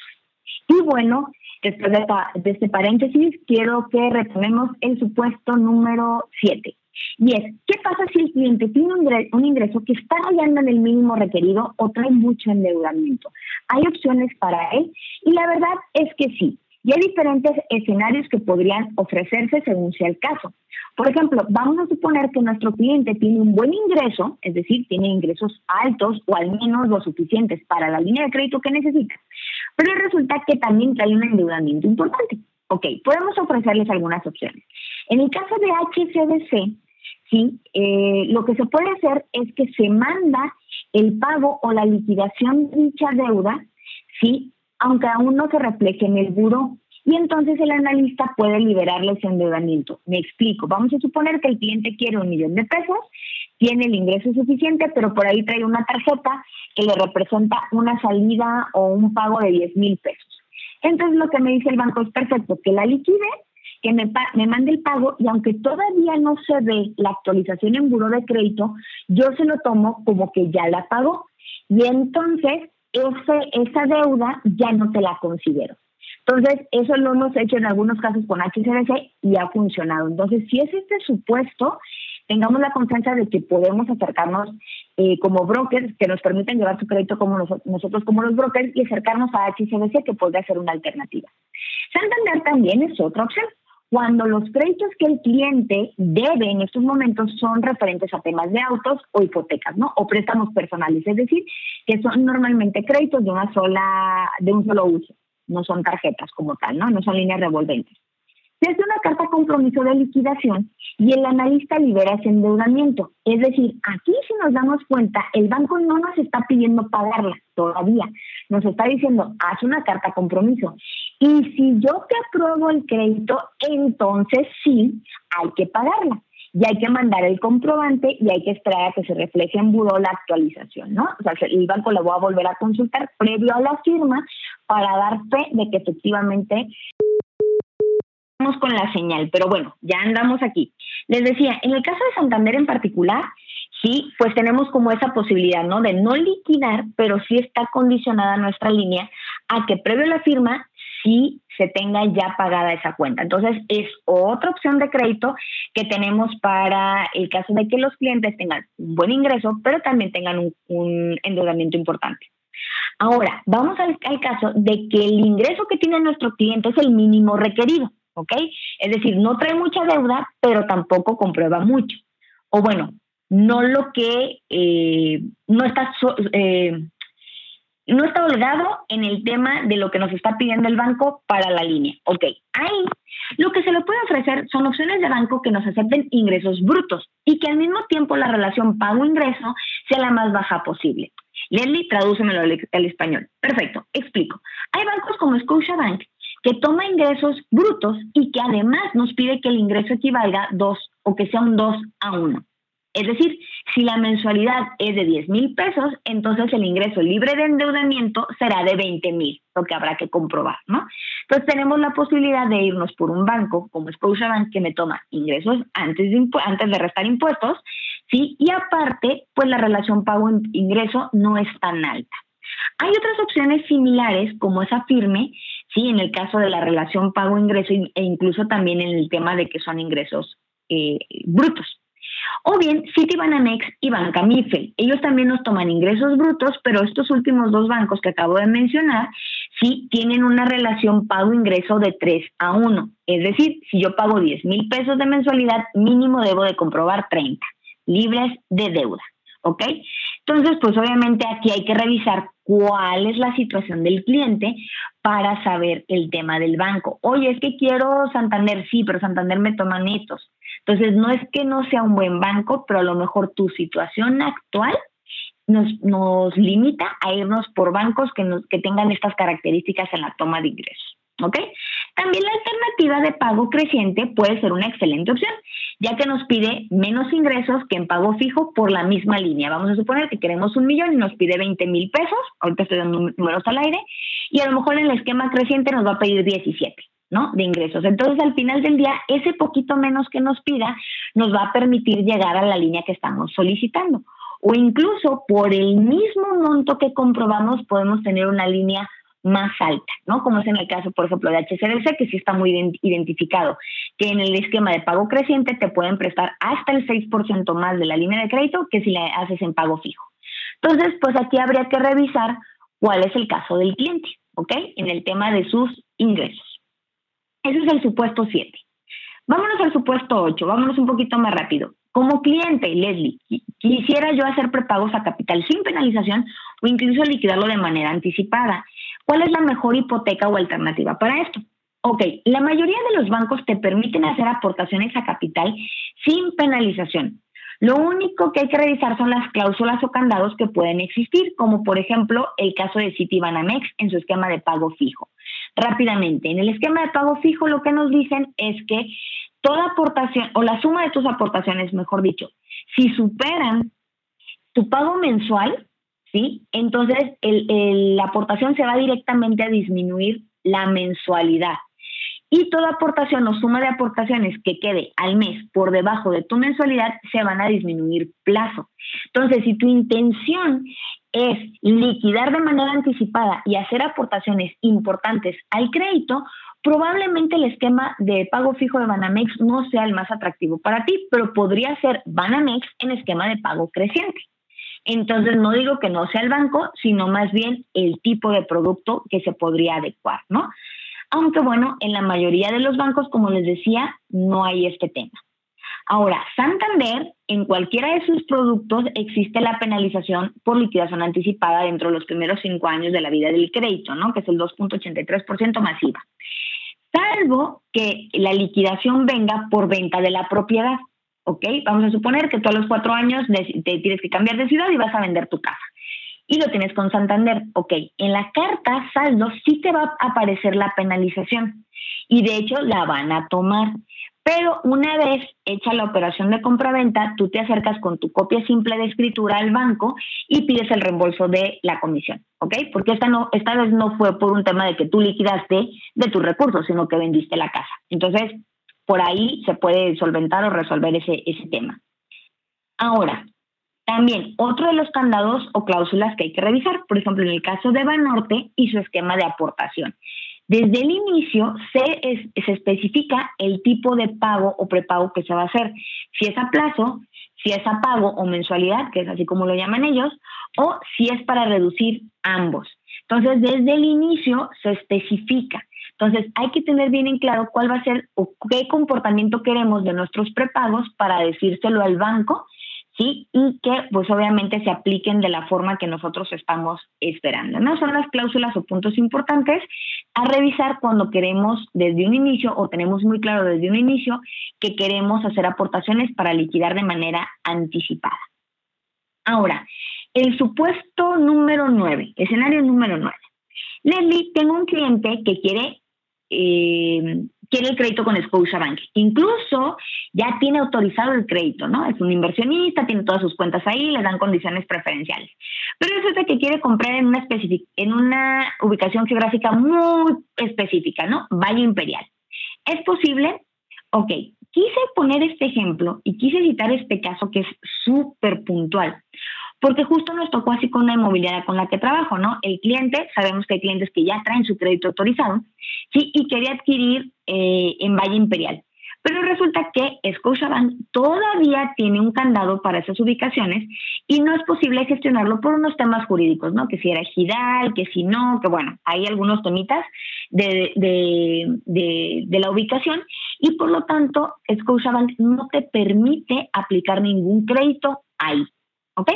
Y bueno, después de, este paréntesis, quiero que retomemos el supuesto número 7 y es, ¿qué pasa si el cliente tiene un ingreso, que está rayando en el mínimo requerido o trae mucho endeudamiento? Hay opciones para él y la verdad es que sí. Y hay diferentes escenarios que podrían ofrecerse según sea el caso. Por ejemplo, vamos a suponer que nuestro cliente tiene un buen ingreso, es decir, tiene ingresos altos o al menos lo suficientes para la línea de crédito que necesita, pero resulta que también trae un endeudamiento importante. Ok, podemos ofrecerles algunas opciones. En el caso de HCBC, ¿sí? Eh, lo que se puede hacer es que se manda el pago o la liquidación de dicha deuda, ¿sí? aunque aún no se refleje en el buro. Y entonces el analista puede liberarle ese endeudamiento. Me explico. Vamos a suponer que el cliente quiere un millón de pesos, tiene el ingreso suficiente, pero por ahí trae una tarjeta que le representa una salida o un pago de 10 mil pesos. Entonces lo que me dice el banco es perfecto, que la liquide que me, me mande el pago y aunque todavía no se ve la actualización en buro de crédito, yo se lo tomo como que ya la pagó. Y entonces ese, esa deuda ya no te la considero. Entonces, eso lo hemos hecho en algunos casos con HCBC y ha funcionado. Entonces, si es este supuesto, tengamos la confianza de que podemos acercarnos eh, como brokers que nos permiten llevar su crédito como nosotros como los brokers y acercarnos a HCBC que podría ser una alternativa. Santander también es otra opción cuando los créditos que el cliente debe en estos momentos son referentes a temas de autos o hipotecas, ¿no? O préstamos personales, es decir, que son normalmente créditos de una sola, de un solo uso, no son tarjetas como tal, ¿no? No son líneas revolventes. Se hace una carta compromiso de liquidación y el analista libera ese endeudamiento. Es decir, aquí si nos damos cuenta, el banco no nos está pidiendo pagarla todavía, nos está diciendo, haz una carta compromiso. Y si yo te apruebo el crédito, entonces sí, hay que pagarla. Y hay que mandar el comprobante y hay que esperar a que se refleje en buró la actualización, ¿no? O sea, el banco lo va a volver a consultar previo a la firma para dar fe de que efectivamente con la señal, pero bueno, ya andamos aquí. Les decía, en el caso de Santander en particular, sí, pues tenemos como esa posibilidad, ¿no? De no liquidar, pero sí está condicionada nuestra línea a que previo a la firma sí se tenga ya pagada esa cuenta. Entonces, es otra opción de crédito que tenemos para el caso de que los clientes tengan un buen ingreso, pero también tengan un, endeudamiento importante. Ahora, vamos al, al, caso de que el ingreso que tiene nuestro cliente es el mínimo requerido. ¿ok? Es decir, no trae mucha deuda, pero tampoco comprueba mucho. O bueno, no lo que eh, no está eh, no está holgado en el tema de lo que nos está pidiendo el banco para la línea. Ok, ahí lo que se le puede ofrecer son opciones de banco que nos acepten ingresos brutos y que al mismo tiempo la relación pago-ingreso sea la más baja posible. Leslie, tradúcemelo al, español. Perfecto, explico. Hay bancos como Scotiabank que toma ingresos brutos y que además nos pide que el ingreso equivalga dos o que sea un 2 a 1. Es decir, si la mensualidad es de 10 mil pesos, entonces el ingreso libre de endeudamiento será de 20 mil, lo que habrá que comprobar, ¿no? Entonces tenemos la posibilidad de irnos por un banco como Scotiabank que me toma ingresos antes de, antes de restar impuestos, ¿sí? Y aparte, pues la relación pago-ingreso no es tan alta. Hay otras opciones similares como esa firme ¿sí? En el caso de la relación pago-ingreso e incluso también en el tema de que son ingresos eh, brutos. O bien Citibanamex y Banca Mifel. Ellos también nos toman ingresos brutos, pero estos últimos dos bancos que acabo de mencionar, sí tienen una relación pago-ingreso de 3 a 1. Es decir, si yo pago 10 mil pesos de mensualidad, mínimo debo de comprobar 30, libres de deuda. ¿Ok? Entonces, pues obviamente aquí hay que revisar cuál es la situación del cliente para saber el tema del banco. Oye, es que quiero Santander, sí, pero Santander me toma netos. Entonces, no es que no sea un buen banco, pero a lo mejor tu situación actual nos, nos limita a irnos por bancos que, nos, que tengan estas características en la toma de ingresos. ¿Ok? También la alternativa de pago creciente puede ser una excelente opción, ya que nos pide menos ingresos que en pago fijo por la misma línea. Vamos a suponer que queremos un millón y nos pide 20 mil pesos, ahorita estoy dando números al aire, y a lo mejor en el esquema creciente nos va a pedir 17. ¿no? De ingresos. Entonces, al final del día, ese poquito menos que nos pida nos va a permitir llegar a la línea que estamos solicitando. O incluso por el mismo monto que comprobamos, podemos tener una línea más alta, ¿no? Como es en el caso, por ejemplo, de HCBC, que sí está muy identificado, que en el esquema de pago creciente te pueden prestar hasta el 6% más de la línea de crédito que si la haces en pago fijo. Entonces, pues aquí habría que revisar cuál es el caso del cliente, ¿ok? En el tema de sus ingresos. Ese es el supuesto 7. Vámonos al supuesto 8, vámonos un poquito más rápido. Como cliente, Leslie, quisiera yo hacer prepagos a capital sin penalización o incluso liquidarlo de manera anticipada. ¿Cuál es la mejor hipoteca o alternativa para esto? Ok, la mayoría de los bancos te permiten hacer aportaciones a capital sin penalización. Lo único que hay que revisar son las cláusulas o candados que pueden existir, como por ejemplo el caso de Citibanamex en su esquema de pago fijo. Rápidamente, en el esquema de pago fijo lo que nos dicen es que toda aportación o la suma de tus aportaciones, mejor dicho, si superan tu pago mensual, ¿sí? Entonces la aportación se va directamente a disminuir la mensualidad y toda aportación o suma de aportaciones que quede al mes por debajo de tu mensualidad se van a disminuir plazo. Entonces, si tu intención es liquidar de manera anticipada y hacer aportaciones importantes al crédito, probablemente el esquema de pago fijo de Banamex no sea el más atractivo para ti, pero podría ser Banamex en esquema de pago creciente. Entonces, no digo que no sea el banco, sino más bien el tipo de producto que se podría adecuar, ¿no? aunque bueno, en la mayoría de los bancos, como les decía, no hay este tema. Ahora, Santander, en cualquiera de sus productos existe la penalización por liquidación anticipada dentro de los primeros cinco años de la vida del crédito, ¿no? Que es el 2.83% masiva. Salvo que la liquidación venga por venta de la propiedad, ¿ok? Vamos a suponer que todos los cuatro años te tienes que cambiar de ciudad y vas a vender tu casa y lo tienes con Santander. Ok, en la carta saldo sí te va a aparecer la penalización y de hecho la van a tomar. Pero una vez hecha la operación de compraventa, tú te acercas con tu copia simple de escritura al banco y pides el reembolso de la comisión, ¿ok? Porque esta, no, esta vez no fue por un tema de que tú liquidaste de tus recursos, sino que vendiste la casa. Entonces, por ahí se puede solventar o resolver ese, ese tema. Ahora, también, otro de los candados o cláusulas que hay que revisar, por ejemplo, en el caso de Banorte y su esquema de aportación. Desde el inicio se, se especifica el tipo de pago o prepago que se va a hacer, si es a plazo, si es a pago o mensualidad, que es así como lo llaman ellos, o si es para reducir ambos. Entonces, desde el inicio se especifica. Entonces, hay que tener bien en claro cuál va a ser o qué comportamiento queremos de nuestros prepagos para decírselo al banco ¿sí? Y que pues obviamente se apliquen de la forma que nosotros estamos esperando, ¿no? Son las cláusulas o puntos importantes a revisar cuando queremos desde un inicio o tenemos muy claro desde un inicio que queremos hacer aportaciones para liquidar de manera anticipada. Ahora, el supuesto número 9, escenario número 9. Leslie, tengo un cliente que quiere eh, quiere el crédito con Bank. Incluso ya tiene autorizado el crédito, ¿no? Es un inversionista, tiene todas sus cuentas ahí, le dan condiciones preferenciales. Pero es que quiere comprar en una, en una ubicación geográfica muy específica, ¿no? Valle Imperial. ¿Es posible? Ok, quise poner este ejemplo y quise citar este caso que es súper puntual porque justo nos tocó así con la inmobiliaria con la que trabajo, ¿no? El cliente, sabemos que hay clientes que ya traen su crédito autorizado, sí, y quería adquirir eh, en Valle Imperial. Pero resulta que Scotiabank todavía tiene un candado para esas ubicaciones y no es posible gestionarlo por unos temas jurídicos, ¿no? Que si era ejidal, que si no, que bueno, hay algunos temitas de, de, de la ubicación y por lo tanto Scotiabank no te permite aplicar ningún crédito ahí. ¿Ok?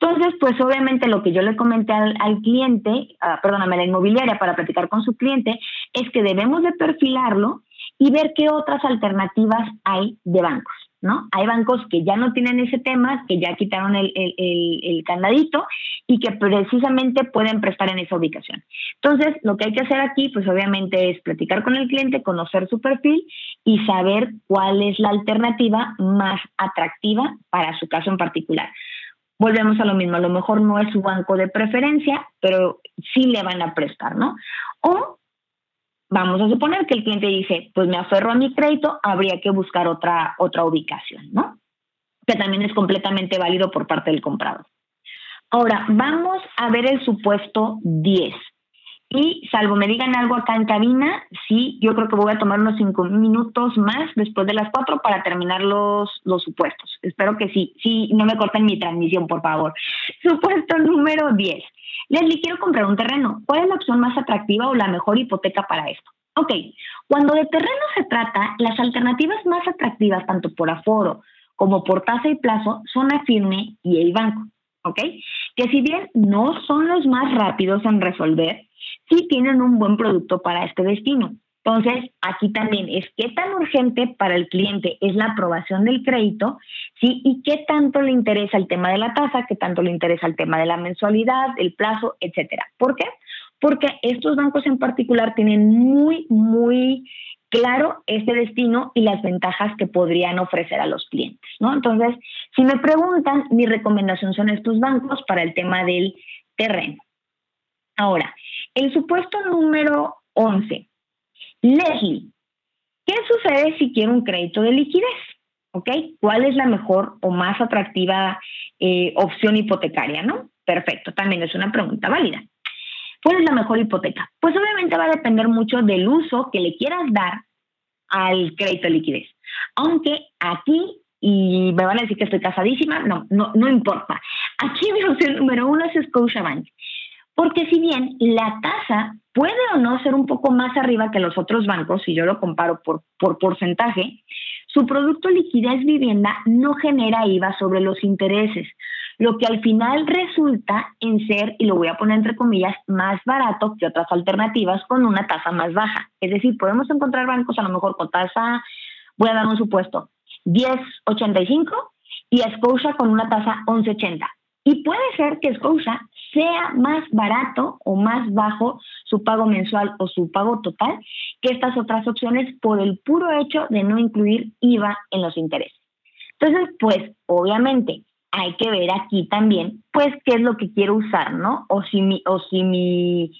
Entonces, pues obviamente lo que yo le comenté al, cliente, ah, perdóname, a la inmobiliaria para platicar con su cliente, es que debemos de perfilarlo y ver qué otras alternativas hay de bancos. ¿no? Hay bancos que ya no tienen ese tema, que ya quitaron el, el, candadito y que precisamente pueden prestar en esa ubicación. Entonces, lo que hay que hacer aquí, pues obviamente es platicar con el cliente, conocer su perfil y saber cuál es la alternativa más atractiva para su caso en particular. Volvemos a lo mismo, a lo mejor no es su banco de preferencia, pero sí le van a prestar, ¿no? O vamos a suponer que el cliente dice, pues me aferro a mi crédito, habría que buscar otra, otra ubicación, ¿no? Que también es completamente válido por parte del comprador. Ahora, vamos a ver el supuesto 10. Y salvo me digan algo acá en cabina, sí, yo creo que voy a tomar unos cinco minutos más después de las cuatro para terminar los, los supuestos. Espero que sí, sí, no me corten mi transmisión, por favor. Supuesto número 10. Leslie, quiero comprar un terreno. ¿Cuál es la opción más atractiva o la mejor hipoteca para esto? Ok, cuando de terreno se trata, las alternativas más atractivas, tanto por aforo como por tasa y plazo, son Afirme y el banco. ¿Ok? Que si bien no son los más rápidos en resolver, sí tienen un buen producto para este destino. Entonces, aquí también es qué tan urgente para el cliente es la aprobación del crédito, ¿sí? Y qué tanto le interesa el tema de la tasa, qué tanto le interesa el tema de la mensualidad, el plazo, etcétera. ¿Por qué? Porque estos bancos en particular tienen muy, muy claro este destino y las ventajas que podrían ofrecer a los clientes, ¿no? Entonces, si me preguntan, mi recomendación son estos bancos para el tema del terreno. Ahora, el supuesto número 11 Leslie, ¿qué sucede si quiero un crédito de liquidez? ¿Ok? ¿Cuál es la mejor o más atractiva eh, opción hipotecaria, no? Perfecto, también es una pregunta válida. ¿Cuál es la mejor hipoteca? Pues obviamente va a depender mucho del uso que le quieras dar al crédito de liquidez. Aunque aquí, y me van a decir que estoy casadísima, no, no, no importa. Aquí mi opción número uno es Scotiabank. Porque si bien la tasa puede o no ser un poco más arriba que los otros bancos, si yo lo comparo por, por porcentaje, su producto liquidez vivienda no genera IVA sobre los intereses, lo que al final resulta en ser, y lo voy a poner entre comillas, más barato que otras alternativas con una tasa más baja. Es decir, podemos encontrar bancos a lo mejor con tasa, voy a dar un supuesto, 10.85 y Scotia con una tasa 11.80. Y puede ser que Scotia sea más barato o más bajo su pago mensual o su pago total que estas otras opciones por el puro hecho de no incluir IVA en los intereses. Entonces, pues obviamente hay que ver aquí también, pues, qué es lo que quiero usar, ¿no? O si mi, o si mi,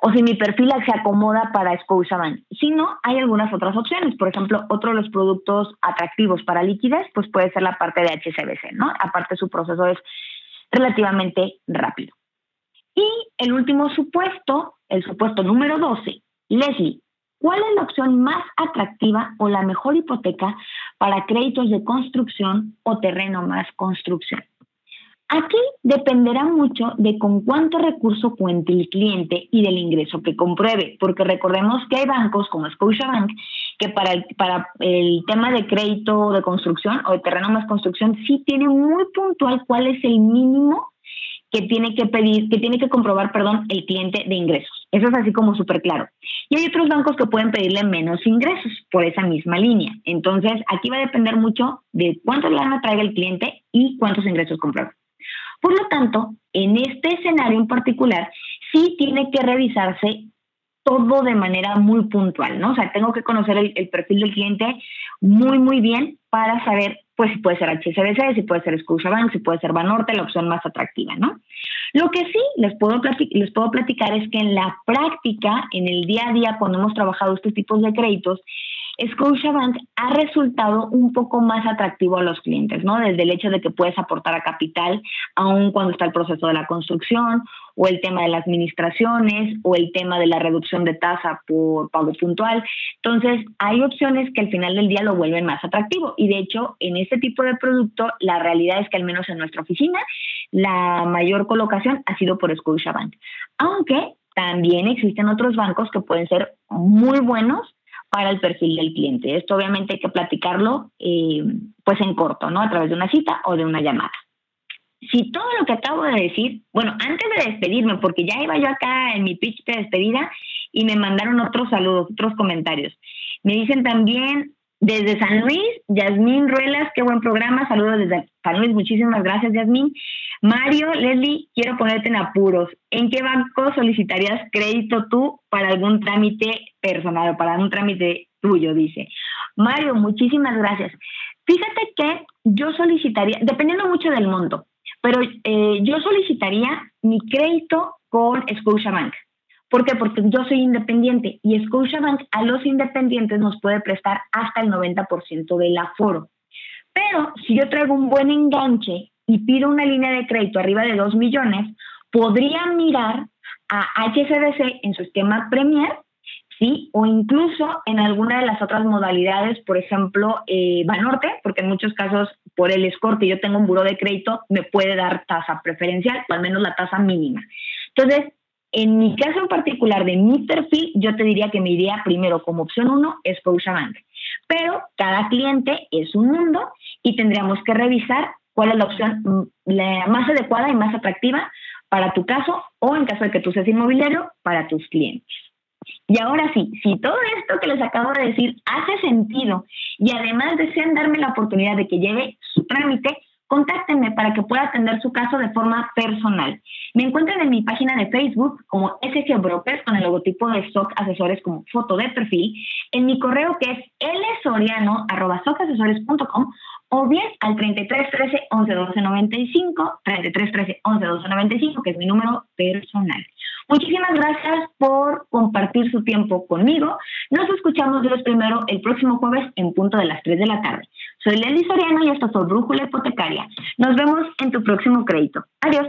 o si mi perfil se acomoda para Scotiabank. Si no, hay algunas otras opciones. Por ejemplo, otro de los productos atractivos para liquidez, pues puede ser la parte de HCBC, ¿no? Aparte su proceso es relativamente rápido. Y el último supuesto, el supuesto número 12, Leslie, ¿cuál es la opción más atractiva o la mejor hipoteca para créditos de construcción o terreno más construcción? Aquí dependerá mucho de con cuánto recurso cuente el cliente y del ingreso que compruebe, porque recordemos que hay bancos como Scotiabank que para el, para el tema de crédito de construcción o de terreno más construcción sí tiene muy puntual cuál es el mínimo que tiene que pedir, que tiene que comprobar, perdón, el cliente de ingresos. Eso es así como súper claro. Y hay otros bancos que pueden pedirle menos ingresos por esa misma línea. Entonces, aquí va a depender mucho de cuánto lana traiga el cliente y cuántos ingresos comprueba. Por lo tanto, en este escenario en particular, sí tiene que revisarse todo de manera muy puntual, ¿no? O sea, tengo que conocer el, el perfil del cliente muy, muy bien para saber pues si puede ser HSBC, si puede ser Scotiabank, si puede ser Banorte, la opción más atractiva, ¿no? Lo que sí les puedo, les puedo platicar es que en la práctica, en el día a día, cuando hemos trabajado estos tipos de créditos, Scotiabank ha resultado un poco más atractivo a los clientes, ¿no? Desde el hecho de que puedes aportar a capital aún cuando está el proceso de la construcción, o el tema de las administraciones, o el tema de la reducción de tasa por pago puntual. Entonces, hay opciones que al final del día lo vuelven más atractivo. Y de hecho, en este tipo de producto, la realidad es que al menos en nuestra oficina, la mayor colocación ha sido por Scotiabank. Aunque también existen otros bancos que pueden ser muy buenos para el perfil del cliente. Esto obviamente hay que platicarlo eh, pues en corto, ¿no? A través de una cita o de una llamada. Si todo lo que acabo de decir, bueno, antes de despedirme, porque ya iba yo acá en mi pitch de despedida y me mandaron otros saludos, otros comentarios. Me dicen también, Desde San Luis, Yasmín Ruelas, qué buen programa. Saludos desde San Luis, muchísimas gracias, Yasmín. Mario, Leslie, quiero ponerte en apuros. ¿En qué banco solicitarías crédito tú para algún trámite personal o para algún trámite tuyo? Dice. Mario, muchísimas gracias. Fíjate que yo solicitaría, dependiendo mucho del monto, pero eh, yo solicitaría mi crédito con Scotiabank. ¿Por qué? Porque yo soy independiente y Scotiabank a los independientes nos puede prestar hasta el 90% del aforo. Pero si yo traigo un buen enganche y pido una línea de crédito arriba de 2 millones, podría mirar a HSBC en su esquema Premier, ¿sí? O incluso en alguna de las otras modalidades, por ejemplo, eh, Banorte, porque en muchos casos por el score que yo tengo un buro de crédito me puede dar tasa preferencial o al menos la tasa mínima. Entonces, en mi caso en particular de mi perfil, yo te diría que me iría primero como opción uno, Scotiabank. Pero cada cliente es un mundo y tendríamos que revisar cuál es la opción mm, más adecuada y más atractiva para tu caso o en caso de que tú seas inmobiliario, para tus clientes. Y ahora sí, si todo esto que les acabo de decir hace sentido y además desean darme la oportunidad de que lleve su trámite, contáctenme para que pueda atender su caso de forma personal. Me encuentran en mi página de Facebook como SG Brokers con el logotipo de SOC Asesores como foto de perfil, en mi correo que es lsoriano.socasesores.com o bien al 33 13 11 12 95, 33 13 11 12 95, que es mi número personal. Muchísimas gracias por compartir su tiempo conmigo. Nos escuchamos Dios primero el próximo jueves en punto de las 3 de la tarde. Soy Leslie Soriano y esto fue Brújula Hipotecaria. Nos vemos en tu próximo crédito. Adiós.